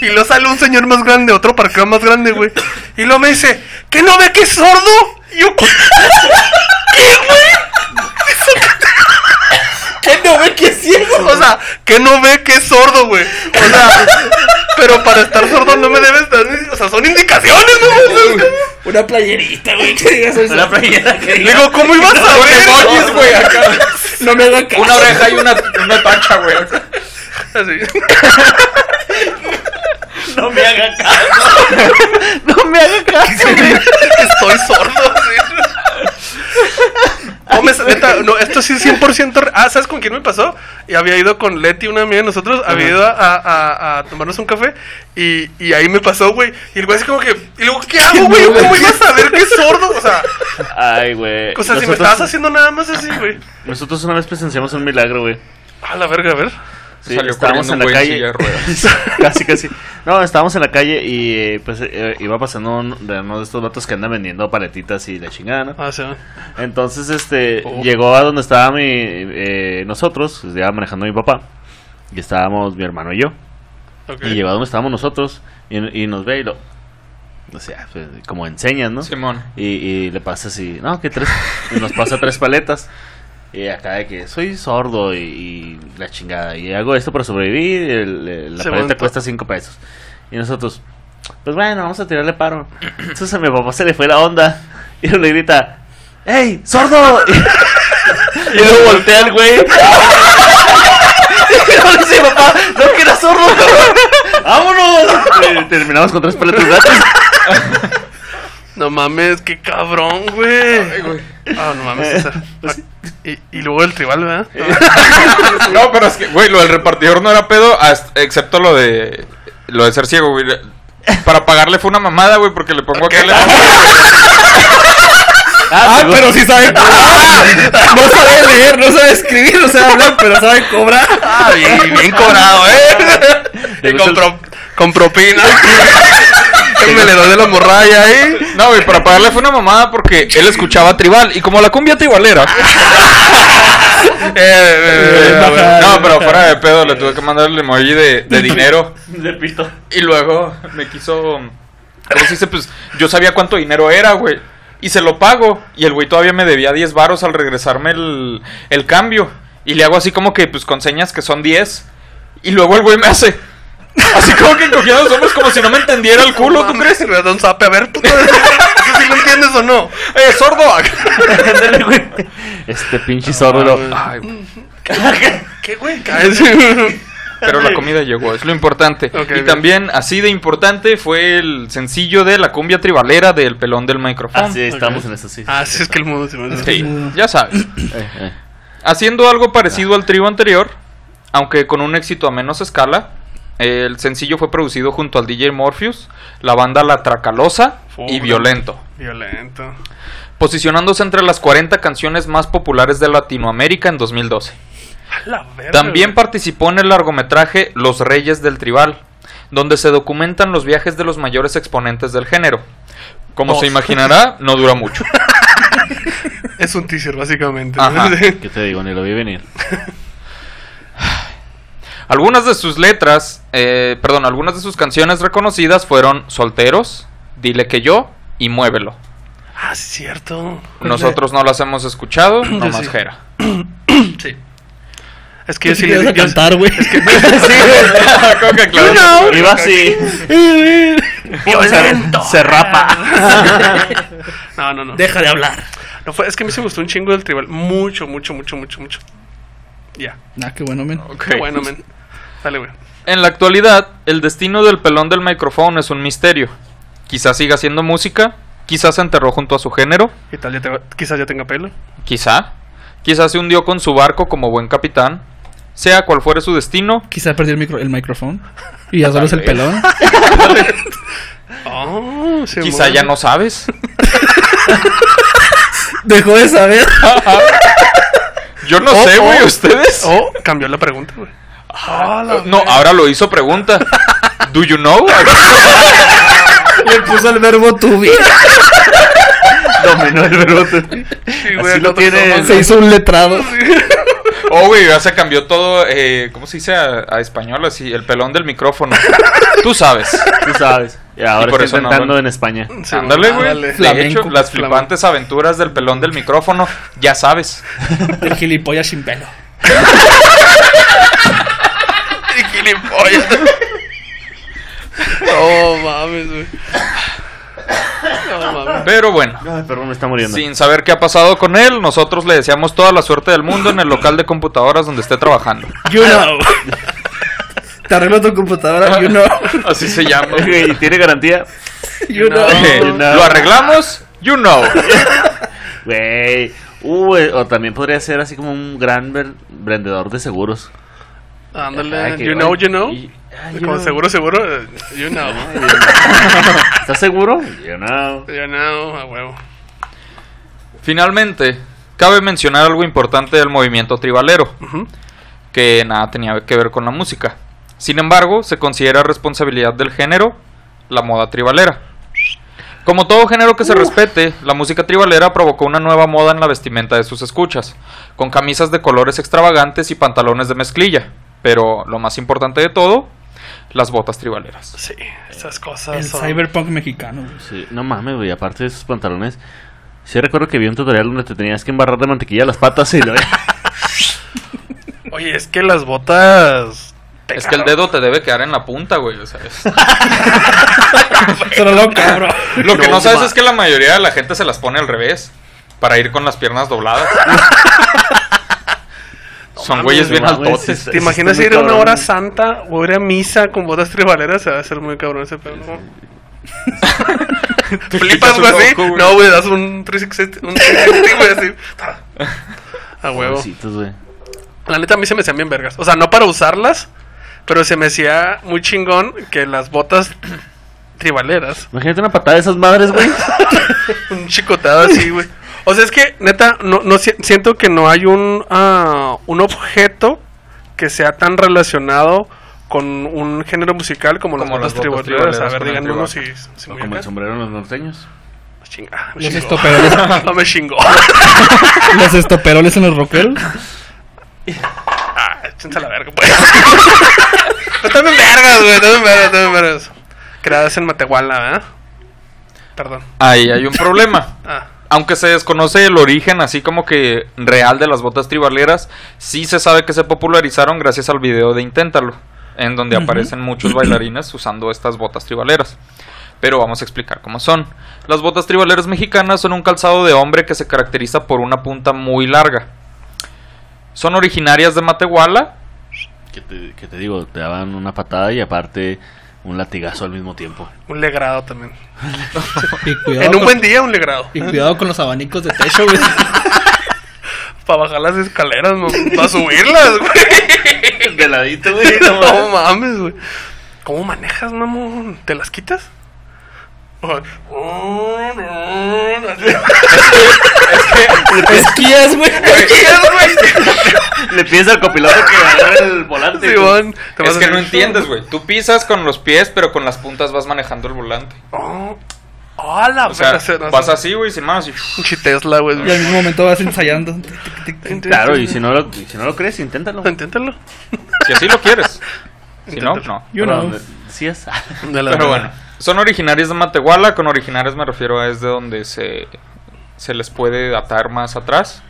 [SPEAKER 5] Y luego sale un señor más grande, otro parqueo más grande, güey. Y luego me dice, ¿qué no ve que es sordo? Y yo, ¿qué, güey? ¿Qué no ve que es ciego? O sea, ¿qué no ve que es sordo, güey? O sea, pero para estar sordo no me debes dar, ni- o sea, son indicaciones, ¿no?
[SPEAKER 6] Una playerita, güey, que digas eso.
[SPEAKER 3] Una playera que
[SPEAKER 5] Le
[SPEAKER 3] diga-
[SPEAKER 5] digo, ¿cómo ibas a ver?
[SPEAKER 4] emojis, güey, acá.
[SPEAKER 6] No me haga caso.
[SPEAKER 4] Una oreja y una, una tacha, güey.
[SPEAKER 5] Así.
[SPEAKER 3] No me haga caso. No me haga caso.
[SPEAKER 5] Estoy sordo. sí. Neta, no, esto sí es 100% re- Ah, ¿sabes con quién me pasó? Y había ido con Leti, una amiga de nosotros, había ido a, a- a tomarnos un café y, y ahí me pasó, güey. Y el güey así como que, y luego, ¿qué hago, güey? ¿Cómo ibas a ver que es sordo? O sea,
[SPEAKER 3] Ay, güey.
[SPEAKER 5] o sea si me
[SPEAKER 3] Nosotros-
[SPEAKER 5] estabas haciendo nada más así, güey.
[SPEAKER 3] Nosotros una vez presenciamos un milagro, güey.
[SPEAKER 5] A la verga, a ver.
[SPEAKER 3] Sí,
[SPEAKER 4] Salió
[SPEAKER 3] estábamos en
[SPEAKER 4] un
[SPEAKER 3] la
[SPEAKER 4] en
[SPEAKER 3] calle.
[SPEAKER 4] ruedas.
[SPEAKER 3] casi, casi. No, estábamos en la calle y pues eh, iba pasando un- uno de estos vatos que andan vendiendo paletitas y la chingada, ¿no?
[SPEAKER 5] Ah, sí. va.
[SPEAKER 3] Entonces, este,
[SPEAKER 5] Oh.
[SPEAKER 3] llegó a donde estaba mi, eh, nosotros, pues, ya manejando mi papá, y estábamos mi hermano y yo. Y llegó a donde estábamos nosotros y, y nos ve y lo, o sea, pues, como enseñas, ¿no?
[SPEAKER 4] Simón.
[SPEAKER 3] Y, y le pasa así, no, que tres, y nos pasa tres paletas. Y acá de que soy sordo y, y la chingada. Y hago esto para sobrevivir. el- el- la
[SPEAKER 5] Se
[SPEAKER 3] paleta
[SPEAKER 5] montó.
[SPEAKER 3] cuesta cinco pesos. Y nosotros, pues bueno, vamos a tirarle paro. Entonces a mi papá se le fue la onda. Y le grita, ¡Ey, sordo! Y, luego voltea el güey. Y luego le dice, papá, no que era sordo. ¡Vámonos! Y terminamos con tres paletas gratis.
[SPEAKER 5] No mames, qué cabrón, güey. Ah, no mames, César.
[SPEAKER 3] Pues
[SPEAKER 5] Y, y luego el tribal, ¿verdad?
[SPEAKER 4] No, pero es que, güey, lo del repartidor no era pedo, hasta- excepto lo de lo de ser ciego, güey. Para pagarle fue una mamada, güey, porque le pongo aquel
[SPEAKER 6] Ah,
[SPEAKER 3] seguro.
[SPEAKER 6] pero sí sabe cobrar. No sabe leer, no sabe escribir, no sabe hablar, pero sabe cobrar.
[SPEAKER 5] Ah, bien, bien cobrado, ¿eh?
[SPEAKER 3] ¿Te
[SPEAKER 5] Y con, pro- con propina. El veledor de la morralla ahí.
[SPEAKER 4] No, güey, para pagarle fue una mamada porque él escuchaba tribal. Y como la cumbia tribalera.
[SPEAKER 5] Eh, eh, eh, eh,
[SPEAKER 4] No, pero fuera de pedo, le tuve que mandar el emoji de, de dinero.
[SPEAKER 3] De pito.
[SPEAKER 4] Y luego me quiso. ¿Cómo se dice? Pues yo sabía cuánto dinero era, güey. Y se lo pago. Y el güey todavía me debía 10 varos al regresarme el, el cambio. Y le hago así como que, pues con señas que son 10. Y luego el güey me hace. Así como que encogiendo los hombros como si no me entendiera el culo, ¿tú crees?
[SPEAKER 5] me da un zape. A ver, puto. ¿Eso sí lo entiendes o no?
[SPEAKER 4] ¡Eh, sordo!
[SPEAKER 3] Este pinche sordo.
[SPEAKER 4] Ay, güey.
[SPEAKER 5] ¿Qué, güey?
[SPEAKER 4] Pero la comida llegó, es lo importante. Y también, así de importante, fue el sencillo de la cumbia tribalera del pelón del micrófono.
[SPEAKER 3] Ah, sí, estamos en eso, sí.
[SPEAKER 5] Ah, sí, es que el mundo se me
[SPEAKER 4] Sí, ya sabes.
[SPEAKER 3] Eh, eh.
[SPEAKER 4] Haciendo algo parecido al trío anterior, aunque con un éxito a menos escala, El sencillo fue producido junto al DJ Morpheus, la banda La Tracalosa y Violento,
[SPEAKER 5] Violento.
[SPEAKER 4] posicionándose entre las 40 canciones más populares de Latinoamérica en 2012.
[SPEAKER 5] A la verga,
[SPEAKER 4] También
[SPEAKER 5] güey.
[SPEAKER 4] participó en el largometraje Los Reyes del Tribal, donde se documentan los viajes de los mayores exponentes del género. Como se imaginará, no dura mucho.
[SPEAKER 5] Es un teaser, básicamente.
[SPEAKER 4] Ajá.
[SPEAKER 3] ¿Qué te digo? Ni lo vi venir.
[SPEAKER 4] Algunas de sus letras, eh, perdón, algunas de sus canciones reconocidas fueron Solteros, Dile que yo y Muévelo.
[SPEAKER 5] ah, sí, es cierto.
[SPEAKER 4] Nosotros no las hemos escuchado, nomás
[SPEAKER 5] sí.
[SPEAKER 4] Jera.
[SPEAKER 5] Sí. Es que yo
[SPEAKER 6] ¿Qué
[SPEAKER 5] sí
[SPEAKER 6] ibas
[SPEAKER 5] le
[SPEAKER 6] a cantar, güey?
[SPEAKER 4] Creo que claro.
[SPEAKER 3] Iba así.
[SPEAKER 5] Violento.
[SPEAKER 3] Se rapa.
[SPEAKER 5] No, no, no.
[SPEAKER 6] Deja de hablar.
[SPEAKER 5] No fue, es que a mí se me gustó un chingo del tribal. Mucho, mucho, mucho, mucho, mucho. Ya.
[SPEAKER 6] Ah, qué bueno, men.
[SPEAKER 5] Qué bueno, men. Dale, güey.
[SPEAKER 4] En la actualidad, el destino del pelón del micrófono es un misterio. Quizás siga haciendo música, quizás se enterró junto a su género.
[SPEAKER 5] Ya te- quizás ya tenga pelo.
[SPEAKER 4] quizá, quizás se hundió con su barco como buen capitán. Sea cual fuere su destino,
[SPEAKER 6] Quizá perdió el, micro, el micrófono. Y ya solo es el pelón.
[SPEAKER 5] Oh, se
[SPEAKER 4] quizá ya no sabes.
[SPEAKER 6] Dejó de saber.
[SPEAKER 4] Yo no
[SPEAKER 5] Oh,
[SPEAKER 4] sé, güey,
[SPEAKER 5] oh.
[SPEAKER 4] ustedes.
[SPEAKER 5] Oh, cambió la pregunta, güey. Ah, la
[SPEAKER 4] No, ahora lo hizo pregunta. Do you know?
[SPEAKER 6] Le puso el verbo to be.
[SPEAKER 3] Dominó el verbo.
[SPEAKER 5] Sí, güey,
[SPEAKER 3] Así lo
[SPEAKER 5] nosotros
[SPEAKER 3] tiene-
[SPEAKER 5] somos-
[SPEAKER 6] Se hizo un letrado.
[SPEAKER 4] Oh, güey, ya se cambió todo, eh, ¿cómo se dice a, a español así? El pelón del micrófono. Tú sabes.
[SPEAKER 3] Tú sabes. Y ahora
[SPEAKER 4] Y por eso
[SPEAKER 3] intentando
[SPEAKER 4] hablan.
[SPEAKER 3] en España.
[SPEAKER 5] Sí,
[SPEAKER 4] Ándale, güey.
[SPEAKER 5] ándale.
[SPEAKER 4] De hecho, las flipantes aventuras del pelón del micrófono, ya sabes.
[SPEAKER 6] El gilipollas sin pelo.
[SPEAKER 5] Y gilipollas. No mames, güey. No.
[SPEAKER 4] Pero bueno,
[SPEAKER 3] Ay, perdón, me está muriendo.
[SPEAKER 4] sin saber qué ha pasado con él, nosotros le deseamos toda la suerte del mundo en el local de computadoras donde esté trabajando.
[SPEAKER 6] You know. Te arreglo tu computadora. You know.
[SPEAKER 4] Así se llama.
[SPEAKER 3] ¿Y tiene garantía?
[SPEAKER 6] You know.
[SPEAKER 4] Eh,
[SPEAKER 3] You know.
[SPEAKER 4] Lo arreglamos, you know.
[SPEAKER 3] Güey. Uh, eh, o también podría ser así como un gran ver- vendedor de seguros.
[SPEAKER 5] Ándale.
[SPEAKER 3] Que-
[SPEAKER 5] You know, you know.
[SPEAKER 3] Y-
[SPEAKER 5] Como
[SPEAKER 3] know.
[SPEAKER 5] seguro, seguro. eh, You know.
[SPEAKER 3] ¿Estás seguro? You know.
[SPEAKER 5] You know, a huevo.
[SPEAKER 4] Finalmente, cabe mencionar algo importante del movimiento tribalero, que nada tenía que ver con la música. Sin embargo, se considera responsabilidad del género la moda tribalera. Como todo género que se respete, la música tribalera provocó una nueva moda en la vestimenta de sus escuchas, con camisas de colores extravagantes y pantalones de mezclilla. Pero lo más importante de todo, las botas tribaleras.
[SPEAKER 5] Sí, esas cosas
[SPEAKER 6] El
[SPEAKER 5] son...
[SPEAKER 6] cyberpunk mexicano. güey.
[SPEAKER 3] Sí, no mames, güey. Aparte de esos pantalones. Sí recuerdo que vi un tutorial donde te tenías que embarrar de mantequilla las patas y lo...
[SPEAKER 5] Oye, es que las botas...
[SPEAKER 4] Es que el dedo te debe quedar en la punta, güey. o sea, es-
[SPEAKER 6] Pero lo cabrón.
[SPEAKER 4] Lo que no,
[SPEAKER 3] No,
[SPEAKER 4] sabes
[SPEAKER 3] ma-
[SPEAKER 4] es que la mayoría de la gente se las pone al revés. Para ir con las piernas dobladas. Son
[SPEAKER 5] mames,
[SPEAKER 4] güeyes bien altotes.
[SPEAKER 5] ¿Te imaginas ir a una hora santa o ir a misa con botas tribaleras? Se va a hacer muy cabrón ese pedo, ¿no?
[SPEAKER 4] Te
[SPEAKER 5] ¿Flipas, güey, así?
[SPEAKER 4] güey.
[SPEAKER 5] No, güey, das un 360, un 360, güey, así. A huevo.
[SPEAKER 3] Pobrecitos, güey.
[SPEAKER 5] La neta, a mí se me hacían bien vergas. O sea, no para usarlas, pero se me hacía muy chingón que las botas tribaleras.
[SPEAKER 3] Imagínate una patada de esas madres, güey.
[SPEAKER 5] Un chicotado así, güey. O sea, es que, neta, no, no si- siento que no hay un, ah, un objeto que sea tan relacionado con un género musical como,
[SPEAKER 4] Como
[SPEAKER 5] las botas. A ver, díganme uno si, si
[SPEAKER 3] como el sombrero en los norteños.
[SPEAKER 5] Chinga, ah,
[SPEAKER 6] Los
[SPEAKER 5] chingó.
[SPEAKER 6] estoperoles,
[SPEAKER 5] No me chingó.
[SPEAKER 6] los estoperoles en los rockeros.
[SPEAKER 5] Ah, échense la verga, pues. Pero también vergas, güey, también vergas, también vergas. Creadas en Matehuala, ¿verdad? Perdón.
[SPEAKER 4] Ahí hay un problema.
[SPEAKER 5] Ah,
[SPEAKER 4] Aunque se desconoce el origen así como que real de las botas tribaleras, sí se sabe que se popularizaron gracias al video de Inténtalo, en donde aparecen muchos bailarines usando estas botas tribaleras. Pero vamos a explicar cómo son. Las botas tribaleras mexicanas son un calzado de hombre que se caracteriza por una punta muy larga. Son originarias de Matehuala,
[SPEAKER 3] Que te, que te digo, te daban una patada y aparte un latigazo al mismo tiempo.
[SPEAKER 5] un legrado también.
[SPEAKER 6] Y cuidado,
[SPEAKER 5] En un
[SPEAKER 6] con,
[SPEAKER 5] buen día, un legrado.
[SPEAKER 6] y cuidado con los abanicos de techo, güey.
[SPEAKER 5] Para bajar las escaleras, no, para subirlas, güey.
[SPEAKER 3] De ladito, güey. no
[SPEAKER 5] No
[SPEAKER 3] mames.
[SPEAKER 5] güey. ¿Cómo manejas, mamón? ¿Te las quitas?
[SPEAKER 6] Esquías, güey.
[SPEAKER 3] Le pides al copiloto que agarre el volante.
[SPEAKER 5] Simón, te vas
[SPEAKER 4] Es
[SPEAKER 5] a
[SPEAKER 4] que no entiendes, güey. Tú pisas con los pies, pero con las puntas vas manejando el volante.
[SPEAKER 5] Oh, oh, la
[SPEAKER 4] O sea,
[SPEAKER 5] no,
[SPEAKER 4] vas así, güey, sin manos y...
[SPEAKER 5] Pinche Tesla, güey.
[SPEAKER 6] Y al mismo momento vas ensayando.
[SPEAKER 3] Claro, y si no lo, si no lo crees, inténtalo.
[SPEAKER 5] Inténtalo.
[SPEAKER 4] Si así lo quieres. Si no, no.
[SPEAKER 6] You
[SPEAKER 3] Pero,
[SPEAKER 6] know.
[SPEAKER 3] Sí es.
[SPEAKER 5] De la-
[SPEAKER 4] Pero bueno, son originarias de Matehuala. Con originarias me refiero a es de donde se, se les puede datar más atrás.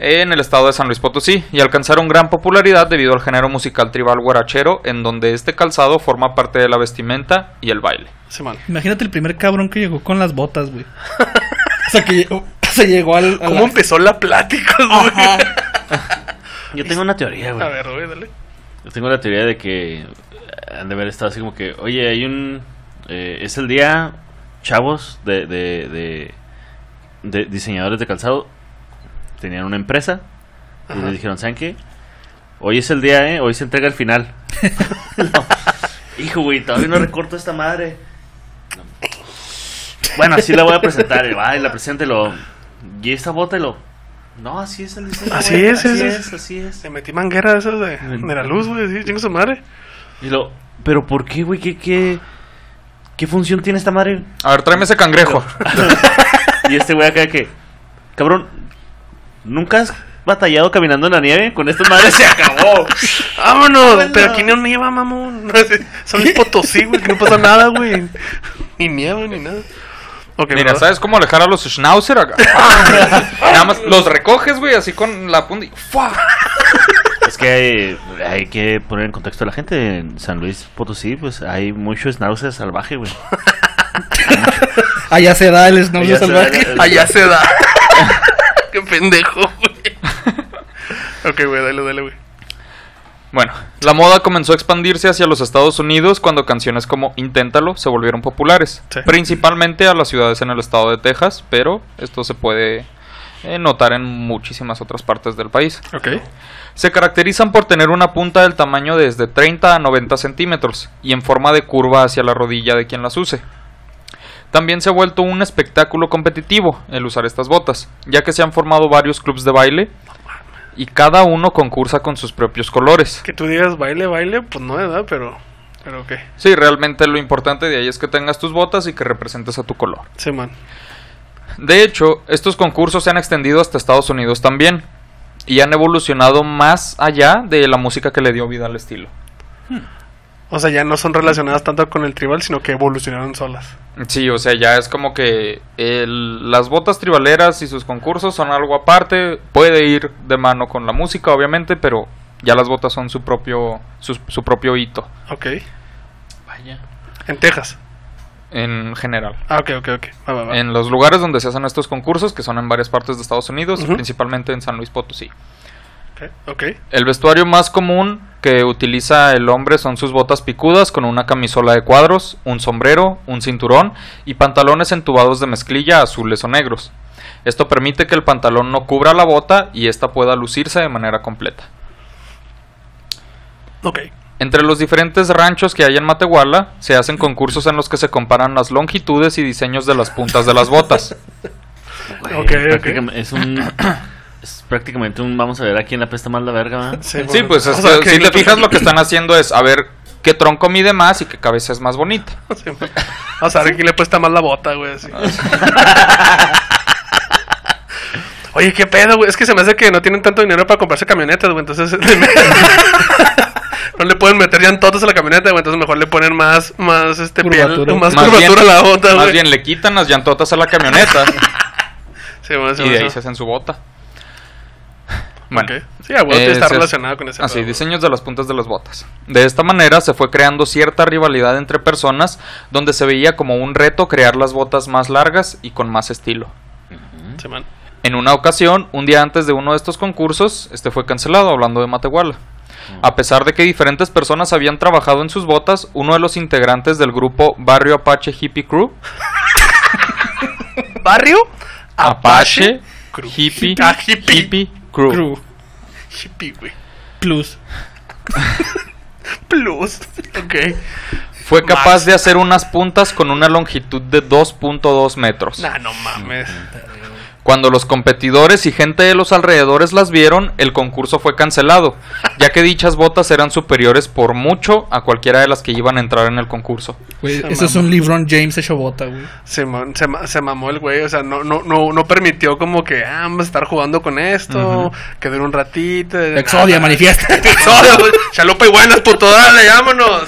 [SPEAKER 4] En el estado de San Luis Potosí. Y alcanzaron gran popularidad debido al género musical tribal guarachero, en donde este calzado forma parte de la vestimenta y el baile.
[SPEAKER 6] Imagínate el primer cabrón que llegó con las botas, güey. O sea, que llegó, se llegó al. a
[SPEAKER 5] ¿Cómo
[SPEAKER 6] la-
[SPEAKER 5] empezó la plática, güey?
[SPEAKER 6] Ajá.
[SPEAKER 3] Yo tengo una teoría,
[SPEAKER 5] A
[SPEAKER 3] güey.
[SPEAKER 5] ver, güey, dale.
[SPEAKER 3] Yo tengo la teoría de que han de haber estado así como que, oye, hay un. eh, es el día, chavos, de, de, de, de diseñadores de calzado. Tenían una empresa. Y
[SPEAKER 5] Ajá.
[SPEAKER 3] les dijeron, ¿saben qué? Hoy es el día, ¿eh? Hoy se entrega el final. No. Hijo, güey, todavía no recorto esta madre. No. Bueno, así la voy a presentar. Y va, y la presenta y lo. Y esta bota y lo. No, así es el diseño.
[SPEAKER 5] Así
[SPEAKER 3] güey,
[SPEAKER 5] es,
[SPEAKER 3] así
[SPEAKER 5] es,
[SPEAKER 3] es,
[SPEAKER 5] es.
[SPEAKER 3] así es.
[SPEAKER 5] Le metí manguera de esas de, de la luz, güey. Sí, chingo su madre.
[SPEAKER 3] Y lo, ¿pero por qué, güey? ¿Qué, qué, qué función tiene esta madre?
[SPEAKER 4] A ver, tráeme ese cangrejo.
[SPEAKER 3] Y este güey acá que, cabrón, ¿nunca has batallado caminando en la nieve? Con esta madre se acabó.
[SPEAKER 5] ¡Vámonos!
[SPEAKER 3] Bueno.
[SPEAKER 5] Pero aquí no nieva, mamón. Son Luis Potosí, güey. Que no pasa nada, güey. Ni nieva ni nada.
[SPEAKER 4] Mira,
[SPEAKER 5] ¿verdad?
[SPEAKER 4] ¿sabes cómo alejar a los schnauzer acá? Nada más los recoges, güey, así con la punta y ¡fua!
[SPEAKER 3] Es que hay, hay que poner en contexto a la gente. En San Luis Potosí, pues hay mucho schnauzer salvaje, güey.
[SPEAKER 6] Allá se da el schnauzer
[SPEAKER 3] Allá se da
[SPEAKER 6] salvaje.
[SPEAKER 3] el-
[SPEAKER 5] Allá se da. Qué pendejo, güey. Ok, güey, dale, dale, güey.
[SPEAKER 4] Bueno, la moda comenzó a expandirse hacia los Estados Unidos cuando canciones como Inténtalo se volvieron populares,
[SPEAKER 5] Sí.
[SPEAKER 4] principalmente a las ciudades en el estado de Texas, pero esto se puede eh, notar en muchísimas otras partes del país. Se caracterizan por tener una punta del tamaño de desde 30 a 90 centímetros y en forma de curva hacia la rodilla de quien las use. También se ha vuelto un espectáculo competitivo el usar estas botas, ya que se han formado varios clubs de baile y cada uno concursa con sus propios colores.
[SPEAKER 5] Que tú digas baile, baile, pues no, ¿verdad? Pero, pero ok.
[SPEAKER 4] Sí, realmente lo importante de ahí es que tengas tus botas y que representes a tu color.
[SPEAKER 5] Sí, man.
[SPEAKER 4] De hecho, estos concursos se han extendido hasta Estados Unidos también y han evolucionado más allá de la música que le dio vida al estilo.
[SPEAKER 5] O sea, ya no son relacionadas tanto con el tribal, sino que evolucionaron solas.
[SPEAKER 4] Sí, o sea, ya es como que el- las botas tribaleras y sus concursos son algo aparte. Puede ir de mano con la música, obviamente, pero ya las botas son su propio, su, su propio hito
[SPEAKER 5] Ok.
[SPEAKER 3] Vaya.
[SPEAKER 5] En Texas.
[SPEAKER 4] en general.
[SPEAKER 5] Ah, ok, ok, ok. Va, va, va.
[SPEAKER 4] En los lugares donde se hacen estos concursos, que son en varias partes de Estados Unidos,
[SPEAKER 5] Ujú.
[SPEAKER 4] principalmente en San Luis Potosí.
[SPEAKER 5] Ok, ok.
[SPEAKER 4] El vestuario más común que utiliza el hombre son sus botas picudas con una camisola de cuadros, un sombrero, un cinturón y pantalones entubados de mezclilla azules o negros. Esto permite que el pantalón no cubra la bota y ésta pueda lucirse de manera completa.
[SPEAKER 5] Ok.
[SPEAKER 4] Entre los diferentes ranchos que hay en Matehuala, se hacen concursos en los que se comparan las longitudes y diseños de las puntas de las botas.
[SPEAKER 3] Güey,
[SPEAKER 5] Ok, ok.
[SPEAKER 3] prácticamente- Es un. Es prácticamente un. Vamos a ver a quién le apesta más la verga.
[SPEAKER 5] Sí,
[SPEAKER 4] Sí,
[SPEAKER 5] bueno.
[SPEAKER 4] pues
[SPEAKER 5] O
[SPEAKER 4] es
[SPEAKER 5] sea,
[SPEAKER 4] que
[SPEAKER 5] que
[SPEAKER 4] si te fijas lo que están haciendo es a ver qué tronco mide más y qué cabeza es más bonita.
[SPEAKER 5] Sí. Vamos a ver quién le puesta más la bota, güey. así. Oye, qué pedo, güey. Es que se me hace que no tienen tanto dinero para comprarse camionetas, güey. Entonces. no le pueden meter llantotas a la camioneta, güey. Entonces mejor le ponen más, más este
[SPEAKER 6] Curvatura.
[SPEAKER 5] piel, más,
[SPEAKER 4] Más
[SPEAKER 5] curvatura
[SPEAKER 4] bien-
[SPEAKER 5] a la bota,
[SPEAKER 4] Más
[SPEAKER 5] güey.
[SPEAKER 4] bien le quitan las llantotas a la camioneta
[SPEAKER 5] Sí, bueno, sí,
[SPEAKER 4] y de ahí se hacen su bota. Bueno.
[SPEAKER 5] Sí, a
[SPEAKER 4] eh,
[SPEAKER 5] está relacionado con ese
[SPEAKER 4] Así, diseños de las puntas de las botas. De esta manera se fue creando cierta rivalidad entre personas donde se veía como un reto crear las botas más largas y con más estilo.
[SPEAKER 5] Sí, man.
[SPEAKER 4] En una ocasión, un día antes de uno de estos concursos, este fue cancelado, hablando de Matehuala. A pesar de que diferentes personas habían trabajado en sus botas, uno de los integrantes del grupo Barrio Apache Hippie Crew,
[SPEAKER 5] Barrio
[SPEAKER 4] Apache,
[SPEAKER 5] Crew.
[SPEAKER 4] Hippie,
[SPEAKER 5] Ah, hippie.
[SPEAKER 4] Hippie Crew.
[SPEAKER 6] Crew.
[SPEAKER 5] Hippie, güey.
[SPEAKER 6] Plus.
[SPEAKER 5] Plus. Ok.
[SPEAKER 4] Fue capaz
[SPEAKER 5] Max.
[SPEAKER 4] de hacer unas puntas con una longitud de 2.2 metros.
[SPEAKER 5] Nah, no mames.
[SPEAKER 4] Cuando los competidores y gente de los alrededores las vieron, el concurso fue cancelado, ya que dichas botas eran superiores por mucho a cualquiera de las que iban a entrar en el concurso.
[SPEAKER 6] Güey,
[SPEAKER 5] Se
[SPEAKER 6] eso es un LeBron James hecho bota, güey.
[SPEAKER 5] Se, ma- se, ma- se mamó el güey, o sea, no, no, no, no permitió como que, ah, vamos a estar jugando con esto, que dure un ratito.
[SPEAKER 6] Exodia,
[SPEAKER 5] Ah,
[SPEAKER 6] manifiesta.
[SPEAKER 5] Exodia, güey. Chalupa y buenas, puto, dale, vámonos.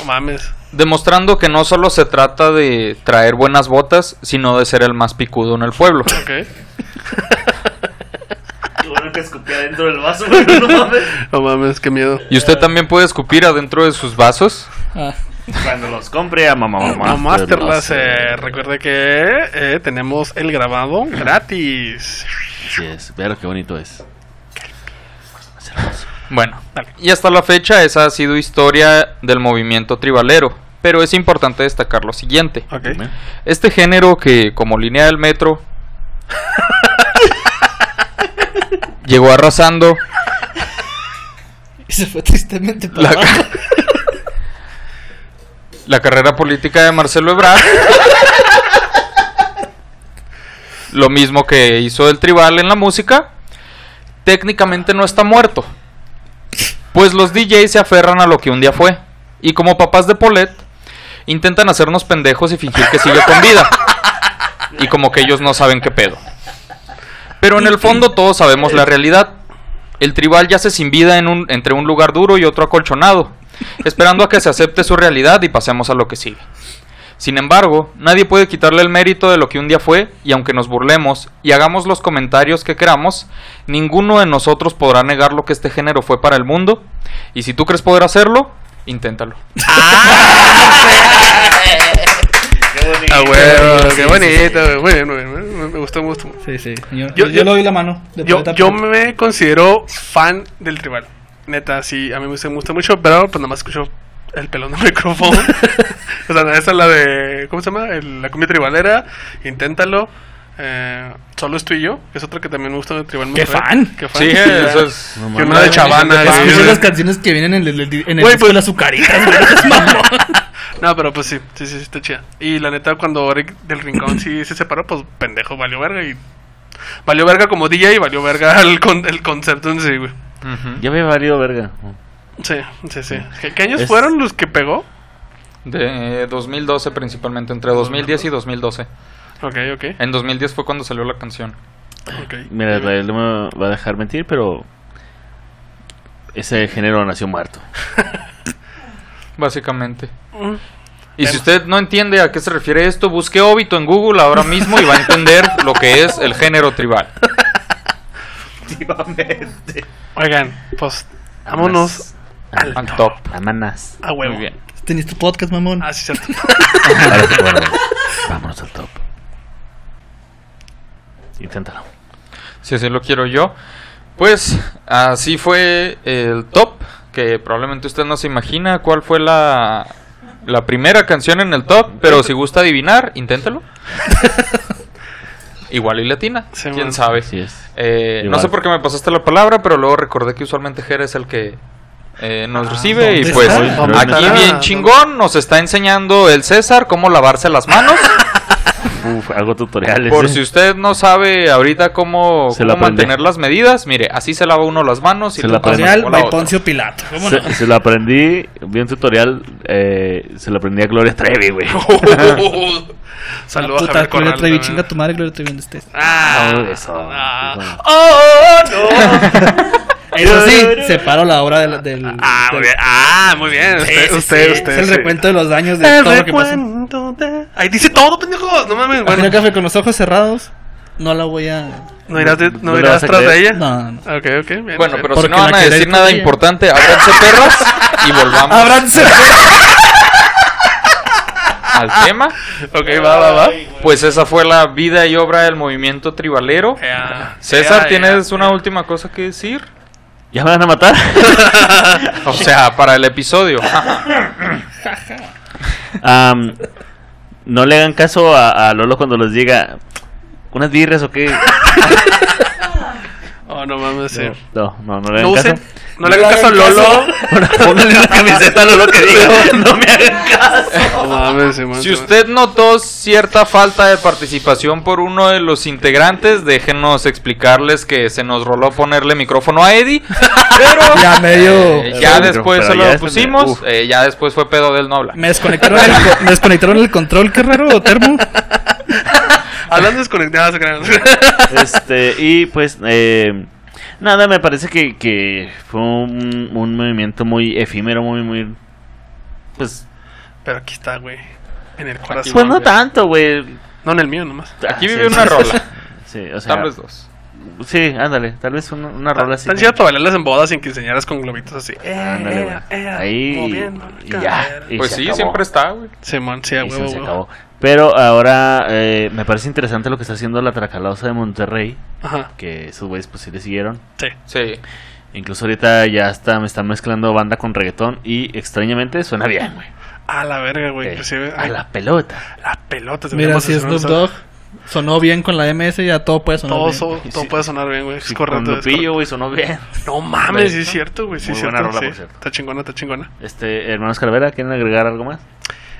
[SPEAKER 5] No mames.
[SPEAKER 4] Demostrando que no solo se trata de traer buenas botas, sino de ser el más picudo en el pueblo.
[SPEAKER 5] Ok.
[SPEAKER 3] Qué bueno que escupía dentro del vaso, güey. No mames.
[SPEAKER 5] No mames, qué miedo.
[SPEAKER 4] Y usted también puede escupir adentro de sus vasos.
[SPEAKER 6] Ah,
[SPEAKER 3] Cuando los compre a mamá mamá.
[SPEAKER 5] Eh, recuerde que eh, tenemos el grabado gratis.
[SPEAKER 3] Así es. Ver qué bonito es.
[SPEAKER 4] Bueno, y hasta la fecha esa ha sido historia del movimiento tribalero. Pero es importante destacar lo siguiente. Este género que, como línea del metro, llegó arrasando
[SPEAKER 6] y se fue tristemente para
[SPEAKER 4] la, ca- la carrera política de Marcelo Ebrard. Lo mismo que hizo el tribal en la música, técnicamente no está muerto. Pues los DJs se aferran a lo que un día fue. Y como papás de Polet, intentan hacernos pendejos y fingir que sigue con vida. Y como que ellos no saben qué pedo. Pero en el fondo todos sabemos la realidad. El tribal yace sin vida en un, entre un lugar duro y otro acolchonado, esperando a que se acepte su realidad y pasemos a lo que sigue. Sin embargo, nadie puede quitarle el mérito de lo que un día fue, y aunque nos burlemos y hagamos los comentarios que queramos, ninguno de nosotros podrá negar lo que este género fue para el mundo, y si tú crees poder hacerlo, inténtalo.
[SPEAKER 5] Ah, huevo, qué bonito. Muy bien, muy bien, muy bien. Me gustó, me gustó.
[SPEAKER 6] Sí, sí. Yo,
[SPEAKER 5] Yo-
[SPEAKER 6] yo,
[SPEAKER 5] yo-
[SPEAKER 6] le doy la mano. de
[SPEAKER 5] Yo, yo me considero fan del tribal. Neta, sí, a mí me gusta, me gusta mucho, pero pues nada más escucho el pelón del micrófono. o sea, esa es la de, ¿cómo se llama? El- la cumbia tribalera, inténtalo. Eh, solo estoy yo, que es otra que también me gusta del tribal.
[SPEAKER 6] ¡Qué fan!
[SPEAKER 5] Qué fan.
[SPEAKER 4] Sí, eso es...
[SPEAKER 3] No mames.
[SPEAKER 5] una de Chavana.
[SPEAKER 6] Es que
[SPEAKER 5] güey.
[SPEAKER 6] son las canciones que vienen en el, en el
[SPEAKER 5] Güey,
[SPEAKER 6] disco
[SPEAKER 5] pues-
[SPEAKER 6] de las azucaritas.
[SPEAKER 5] No, pero pues sí, sí, sí, sí, está chida. Y la neta, cuando Eric del Rincón sí se separó, pues pendejo, valió verga y... Valió verga como DJ y valió verga el, con- el concepto en sí, güey.
[SPEAKER 3] Ya me he valido verga.
[SPEAKER 5] Sí, sí, sí. ¿Qué, qué años
[SPEAKER 3] Es-
[SPEAKER 5] fueron los que pegó?
[SPEAKER 4] De 2012 principalmente, entre 2010 y 2012.
[SPEAKER 5] Ok, ok,
[SPEAKER 4] En 2010 fue cuando salió la canción.
[SPEAKER 5] ok.
[SPEAKER 3] Mira, Israel no me va a dejar mentir, pero ese género nació muerto.
[SPEAKER 4] Básicamente. Y si usted no entiende a qué se refiere esto, busque Obito en Google ahora mismo y va a entender lo que es el género tribal.
[SPEAKER 5] Oigan, pues vámonos
[SPEAKER 3] Al,
[SPEAKER 4] Al top.
[SPEAKER 3] Amanas.
[SPEAKER 5] a huevo.
[SPEAKER 4] Muy bien.
[SPEAKER 6] Tenías tu podcast, mamón.
[SPEAKER 5] Ah, sí, cierto.
[SPEAKER 3] Ahora sí, bueno, vámonos al top. Inténtalo.
[SPEAKER 4] Si así lo quiero yo. Pues así fue el top, que probablemente usted no se imagina cuál fue la, la primera canción en el top, pero si gusta adivinar, inténtelo. Igual y latina,
[SPEAKER 5] Sí,
[SPEAKER 4] quién
[SPEAKER 5] man.
[SPEAKER 4] sabe.
[SPEAKER 3] Es.
[SPEAKER 4] Eh, no sé por qué me pasaste la palabra, pero luego recordé que usualmente Jera es el que eh, nos recibe y
[SPEAKER 6] ¿dónde
[SPEAKER 4] pues aquí bien chingón nos está enseñando el César cómo lavarse las manos.
[SPEAKER 3] Uf, hago tutoriales.
[SPEAKER 4] Por
[SPEAKER 3] eh.
[SPEAKER 4] si usted no sabe ahorita cómo,
[SPEAKER 3] Se la
[SPEAKER 4] cómo mantener las medidas, mire, así se lava uno las manos y
[SPEAKER 3] Se la.
[SPEAKER 6] Tutorial
[SPEAKER 4] la
[SPEAKER 6] by. Poncio Pilato. ¿Cómo no?
[SPEAKER 3] Se, se lo aprendí, vi un tutorial, eh, se lo aprendí a Gloria Trevi, güey.
[SPEAKER 5] Saludos a Javier
[SPEAKER 6] Gloria. Trevi,
[SPEAKER 5] también.
[SPEAKER 6] chinga tu madre, Gloria Trevi, ¿dónde estés?
[SPEAKER 5] Ah,
[SPEAKER 3] No, eso.
[SPEAKER 5] ah. Oh, no.
[SPEAKER 6] Eso sí, separo la obra del... del
[SPEAKER 5] Ah, muy bien. Ah, muy bien. Usted,
[SPEAKER 6] sí,
[SPEAKER 5] usted,
[SPEAKER 6] sí.
[SPEAKER 5] usted.
[SPEAKER 6] Es el
[SPEAKER 5] sí.
[SPEAKER 6] recuento de los daños de
[SPEAKER 5] El
[SPEAKER 6] todo lo que pasó.
[SPEAKER 5] recuento de... Ahí dice todo, pendejos. No mames.
[SPEAKER 6] Bueno, café con los ojos cerrados. No la voy a.
[SPEAKER 5] no irás, de-
[SPEAKER 3] ¿No
[SPEAKER 5] irás tras de ella.
[SPEAKER 6] No, no.
[SPEAKER 5] Ok, ok. Bien,
[SPEAKER 4] Bueno,
[SPEAKER 5] bien.
[SPEAKER 4] pero
[SPEAKER 6] Porque
[SPEAKER 4] si no van a decir nada
[SPEAKER 6] ella.
[SPEAKER 4] importante, ábranse perras y volvamos
[SPEAKER 6] Ábranse.
[SPEAKER 4] al tema.
[SPEAKER 5] Ok, va, va, va.
[SPEAKER 4] Pues esa fue la vida y obra del movimiento tribalero. César, ¿tienes una última cosa que decir?
[SPEAKER 3] ¿Ya me van a matar?
[SPEAKER 4] O sea, para el episodio.
[SPEAKER 3] No le hagan caso a, a Lolo cuando les diga unas birras o qué.
[SPEAKER 5] Oh, no mames, sí.
[SPEAKER 3] No, no, no le
[SPEAKER 5] No
[SPEAKER 3] hagan
[SPEAKER 5] usen,
[SPEAKER 3] caso.
[SPEAKER 5] no le hagan caso a Lolo.
[SPEAKER 3] Pónganle una camiseta a Lolo que diga, no me hagan caso.
[SPEAKER 5] No mames, sí, man,
[SPEAKER 4] Si usted notó cierta falta de participación por uno de los integrantes, déjenos explicarles que se nos roló ponerle micrófono a Eddie, pero
[SPEAKER 6] Ya medio.
[SPEAKER 4] eh, ya después se lo pusimos, eh, ya después fue pedo del no hablar.
[SPEAKER 6] Me desconectaron el, me desconectaron el control, qué raro, termo.
[SPEAKER 5] Hablando desconectados, se crean.
[SPEAKER 3] Este, y pues, eh, nada, me parece que, que fue un, un movimiento muy efímero, muy, muy. Pues,
[SPEAKER 5] Pero aquí está, güey. En el corazón.
[SPEAKER 3] pues no tanto, güey.
[SPEAKER 5] No en el mío nomás.
[SPEAKER 4] Aquí
[SPEAKER 3] Ah,
[SPEAKER 4] vive
[SPEAKER 3] sí,
[SPEAKER 4] una
[SPEAKER 3] sí.
[SPEAKER 4] rola,
[SPEAKER 3] Sí, o sea,
[SPEAKER 4] tal vez dos.
[SPEAKER 3] sí, ándale, tal vez una, una rola así.
[SPEAKER 5] Tan chido para bailarlas en bodas sin quinceañeras con globitos así.
[SPEAKER 3] Ándale,
[SPEAKER 5] Eh,
[SPEAKER 3] güey.
[SPEAKER 5] eh,
[SPEAKER 3] Ahí
[SPEAKER 5] moviendo
[SPEAKER 3] y ya. y
[SPEAKER 4] Pues
[SPEAKER 3] se
[SPEAKER 4] sí,
[SPEAKER 3] acabó.
[SPEAKER 4] siempre está, güey.
[SPEAKER 5] Simón, sí, a
[SPEAKER 3] Y se-
[SPEAKER 5] huevo,
[SPEAKER 3] se acabó. Pero ahora eh, me parece interesante lo que está haciendo la Tracalosa de Monterrey,
[SPEAKER 5] Ajá,
[SPEAKER 3] que esos güeyes pues sí le siguieron.
[SPEAKER 5] sí.
[SPEAKER 4] Sí.
[SPEAKER 3] Incluso ahorita ya está, me están mezclando banda con reggaetón y extrañamente suena bien, güey.
[SPEAKER 5] A la verga, güey.
[SPEAKER 3] Eh,
[SPEAKER 5] Inclusive,
[SPEAKER 3] a la pelota.
[SPEAKER 5] las pelotas.
[SPEAKER 6] Mira, si Snoop Dogg sonó bien con la MS, ya todo puede sonar
[SPEAKER 5] Todo,
[SPEAKER 6] bien.
[SPEAKER 5] so- todo
[SPEAKER 3] Sí.
[SPEAKER 5] puede sonar bien, güey. Es
[SPEAKER 3] Sí,
[SPEAKER 5] correcto.
[SPEAKER 3] con
[SPEAKER 5] es
[SPEAKER 3] Lupillo, güey, sonó bien.
[SPEAKER 5] No mames, sí es cierto, güey. Sí,
[SPEAKER 3] Muy
[SPEAKER 5] es
[SPEAKER 3] buena
[SPEAKER 5] cierto.
[SPEAKER 3] rola,
[SPEAKER 5] sí.
[SPEAKER 3] por cierto.
[SPEAKER 5] Está chingona, está chingona.
[SPEAKER 3] Este, hermanos Calavera, ¿quieren agregar algo más?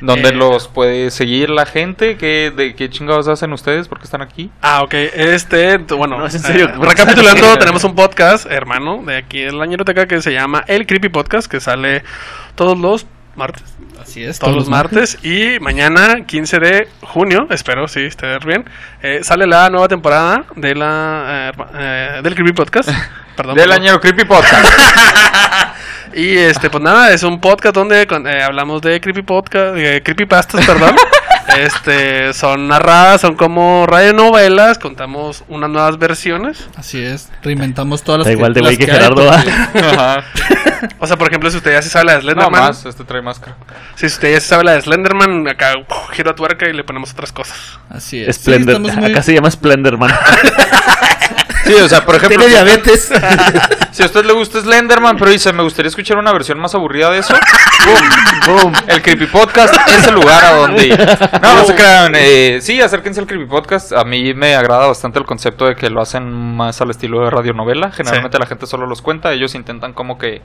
[SPEAKER 4] ¿Dónde
[SPEAKER 5] Eh,
[SPEAKER 4] los puede seguir la gente? ¿Qué, ¿De qué chingados hacen ustedes? ¿Por qué están aquí?
[SPEAKER 5] Ah, ok. Este, bueno,
[SPEAKER 3] No, es en serio.
[SPEAKER 5] eh, recapitulando, tenemos un podcast, hermano, de aquí en la ñeroteca que se llama El Creepy Podcast, que sale todos los martes.
[SPEAKER 6] Así es,
[SPEAKER 5] Todos los martes. Y mañana, 15 de junio, espero, sí, estar bien, eh, sale la nueva temporada de la eh, eh, del Creepy Podcast. Perdón.
[SPEAKER 4] Del año Creepy Podcast.
[SPEAKER 5] Y este, pues nada, es un podcast donde eh, hablamos de creepy podcast, de creepypastas, perdón. este, son narradas, son como radionovelas, contamos unas nuevas versiones.
[SPEAKER 6] Así es, reinventamos todas las
[SPEAKER 3] Da igual de güey que
[SPEAKER 6] hay,
[SPEAKER 3] Gerardo
[SPEAKER 6] porque-
[SPEAKER 3] va.
[SPEAKER 4] Ajá.
[SPEAKER 5] O sea, por ejemplo, si usted ya se sabe la de
[SPEAKER 4] No
[SPEAKER 5] Slenderman,
[SPEAKER 4] más, este trae máscara.
[SPEAKER 5] si usted ya se sabe la de Slenderman, acá uf, giro a tuerca y le ponemos otras cosas.
[SPEAKER 6] Así es.
[SPEAKER 3] Splendor.
[SPEAKER 6] muy-
[SPEAKER 3] Acá se llama Splenderman.
[SPEAKER 4] Sí, o sea, por ejemplo,
[SPEAKER 6] Tiene diabetes.
[SPEAKER 4] si a usted le gusta Slenderman, pero dice, me gustaría escuchar una versión más aburrida de eso, boom, boom, el Creepy Podcast es el lugar a donde ir. No, no se crean, eh, sí, acérquense al Creepy Podcast. A mí me agrada bastante el concepto de que lo hacen más al estilo de radionovela. Generalmente
[SPEAKER 5] Sí.
[SPEAKER 4] la gente solo los cuenta, ellos intentan como que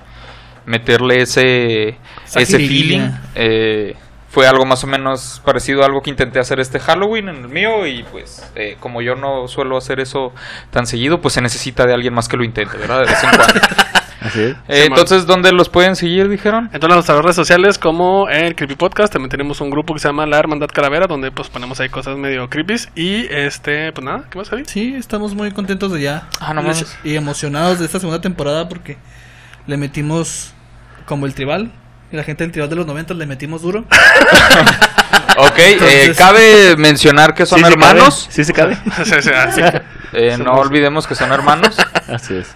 [SPEAKER 4] meterle ese,
[SPEAKER 6] Esa
[SPEAKER 4] ese feeling. eh, fue algo más o menos parecido a algo que intenté hacer este Halloween en el mío y pues eh, como yo no suelo hacer eso tan seguido, pues se necesita de alguien más que lo intente, ¿verdad? De vez en cuando.
[SPEAKER 3] Así es.
[SPEAKER 4] Eh, entonces, ¿dónde los pueden seguir, dijeron?
[SPEAKER 5] Entonces, nuestras redes sociales, como el Creepy Podcast, también tenemos un grupo que se llama La Hermandad Calavera, donde pues ponemos ahí cosas medio creepies. Y este, pues nada, ¿qué más ahí?
[SPEAKER 6] Sí, estamos muy contentos de ya.
[SPEAKER 4] Ah, no.
[SPEAKER 6] Y emocionados de esta segunda temporada porque le metimos como el tribal. Y la gente del tribal de los 90 le metimos duro.
[SPEAKER 4] Ok, eh, cabe mencionar que son
[SPEAKER 3] ¿Sí se
[SPEAKER 4] hermanos.
[SPEAKER 3] Sí se cabe.
[SPEAKER 5] Sí, sí, sí.
[SPEAKER 4] Eh, no olvidemos que son hermanos.
[SPEAKER 3] Así es.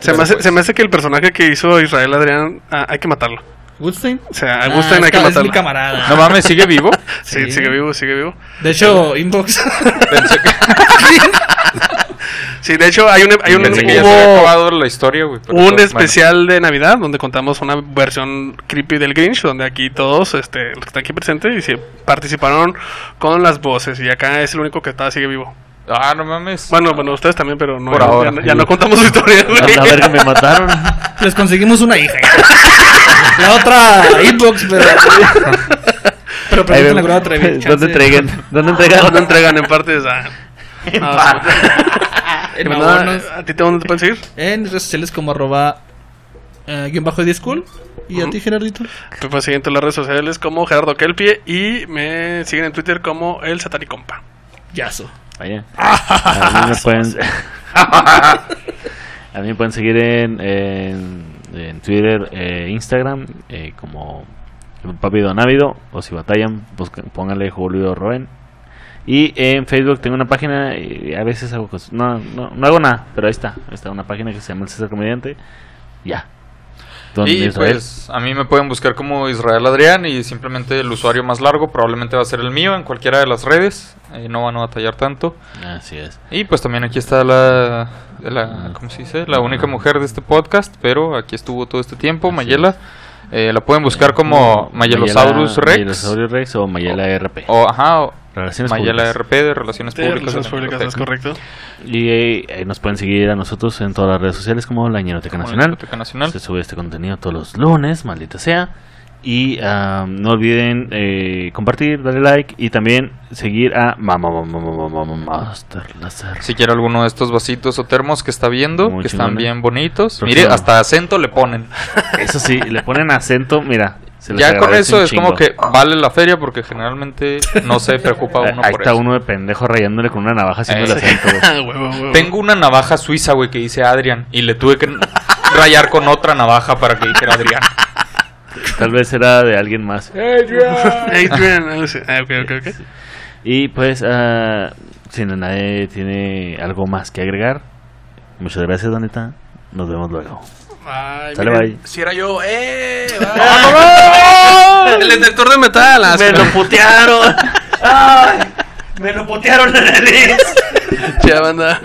[SPEAKER 5] Se, me hace, se me hace que el personaje que hizo Israel Adrián, ah, hay que matarlo.
[SPEAKER 6] Woodstein.
[SPEAKER 5] O sea, a
[SPEAKER 6] Ah,
[SPEAKER 5] hay que
[SPEAKER 6] ca- es mi
[SPEAKER 5] matarlo.
[SPEAKER 6] camarada.
[SPEAKER 4] No mames, ¿sigue vivo?
[SPEAKER 5] Sí,
[SPEAKER 6] Sí.
[SPEAKER 5] sigue vivo, sigue vivo.
[SPEAKER 6] De hecho, inbox.
[SPEAKER 4] Pensé que,
[SPEAKER 5] Sí, de hecho, hay un, hay un,
[SPEAKER 4] pensé que ya se había acabado la historia, güey. pero
[SPEAKER 5] un especial de Navidad donde contamos una versión creepy del Grinch, donde aquí todos, este, los que están aquí presentes, y sí, participaron con las voces. Y acá es el único que está, sigue vivo.
[SPEAKER 4] Ah, no mames.
[SPEAKER 5] Bueno, bueno, ustedes también, pero no,
[SPEAKER 4] Por
[SPEAKER 5] ya,
[SPEAKER 4] ahora.
[SPEAKER 5] ya- ya no contamos su historia, güey.
[SPEAKER 3] A ver que me mataron.
[SPEAKER 6] Les conseguimos una hija. La otra inbox, pero. Pero
[SPEAKER 3] Ahí
[SPEAKER 6] a Trevi.
[SPEAKER 3] ¿Dónde
[SPEAKER 6] chance.
[SPEAKER 3] entreguen? ¿Dónde entregan?
[SPEAKER 5] ¿Dónde entregan en partes? Ah, ah, Pues ¿A ti te, dónde te pueden seguir?
[SPEAKER 6] En redes sociales como arroba eh, guion bajo de school. ¿Y a ti, Gerardito?
[SPEAKER 5] Me pueden seguir en todas las redes sociales como Gerardo Kelpie y me siguen en Twitter como El Satanicompa.
[SPEAKER 6] Yazo.
[SPEAKER 3] Vaya. A mí me pueden. A mí me pueden seguir en, en, en Twitter, eh, Instagram, eh, como Papi Donávido, o si batallan, busquen- pónganle Julio Roen. Y en Facebook tengo una página, y a veces hago cosas. No, no, no hago nada, pero ahí está. Está una página que se llama El César Comediante. Ya.
[SPEAKER 4] Y pues a mí me pueden buscar como Israel Adrián y simplemente el usuario más largo probablemente va a ser el mío en cualquiera de las redes. eh, no van a batallar tanto.
[SPEAKER 3] Así es.
[SPEAKER 4] Y pues también aquí está la, la ¿cómo se dice? La única mujer de este podcast, pero aquí estuvo todo este tiempo,
[SPEAKER 3] Así
[SPEAKER 4] Mayela. Eh, la pueden buscar como Mayelosaurus Rex.
[SPEAKER 3] Mayelosaurus Rex o Mayela RP.
[SPEAKER 4] O, ajá, o,
[SPEAKER 3] Relaciones
[SPEAKER 4] Mayela
[SPEAKER 3] Públicas.
[SPEAKER 4] RP de Relaciones
[SPEAKER 5] De
[SPEAKER 4] Públicas.
[SPEAKER 5] Relaciones Públicas, ¿no es correcto?
[SPEAKER 3] Y eh, nos pueden seguir a nosotros en todas las redes sociales como la Ñeroteca Nacional.
[SPEAKER 4] Ñeroteca Nacional.
[SPEAKER 3] Se sube este contenido todos los lunes, maldita sea. Y ah, no olviden eh, compartir, darle like y también seguir a Mama Mama Mama Master Láser.
[SPEAKER 4] Si quiere alguno de estos vasitos o termos que está viendo,
[SPEAKER 3] Muy
[SPEAKER 4] que están bien bonitos. Mire, hasta acento le ponen.
[SPEAKER 3] Eso sí, le ponen acento, mira. se
[SPEAKER 4] Ya con eso es como que vale la feria porque generalmente no se preocupa uno
[SPEAKER 3] Ahí
[SPEAKER 4] por
[SPEAKER 3] está
[SPEAKER 4] eso.
[SPEAKER 3] uno de pendejo rayándole con una navaja haciendo el acento.
[SPEAKER 5] Ah.
[SPEAKER 4] Tengo una navaja suiza, güey, que dice Adrian. Y le tuve que rayar con otra navaja para que dijera Adrián.
[SPEAKER 3] Tal vez era de alguien más.
[SPEAKER 5] Adrian, ah, sí. Ah, ok, ok, ok.
[SPEAKER 3] Y pues, ah, si nadie tiene algo más que agregar, muchas gracias, Donita. Nos vemos luego.
[SPEAKER 5] Ay,
[SPEAKER 3] Sale,
[SPEAKER 5] miren,
[SPEAKER 3] bye.
[SPEAKER 5] Si era yo, ¡eh! va. El detector de metal. ah,
[SPEAKER 3] ¡Me lo putearon! ¡Ay! ¡Me lo putearon en el
[SPEAKER 5] Ya, banda.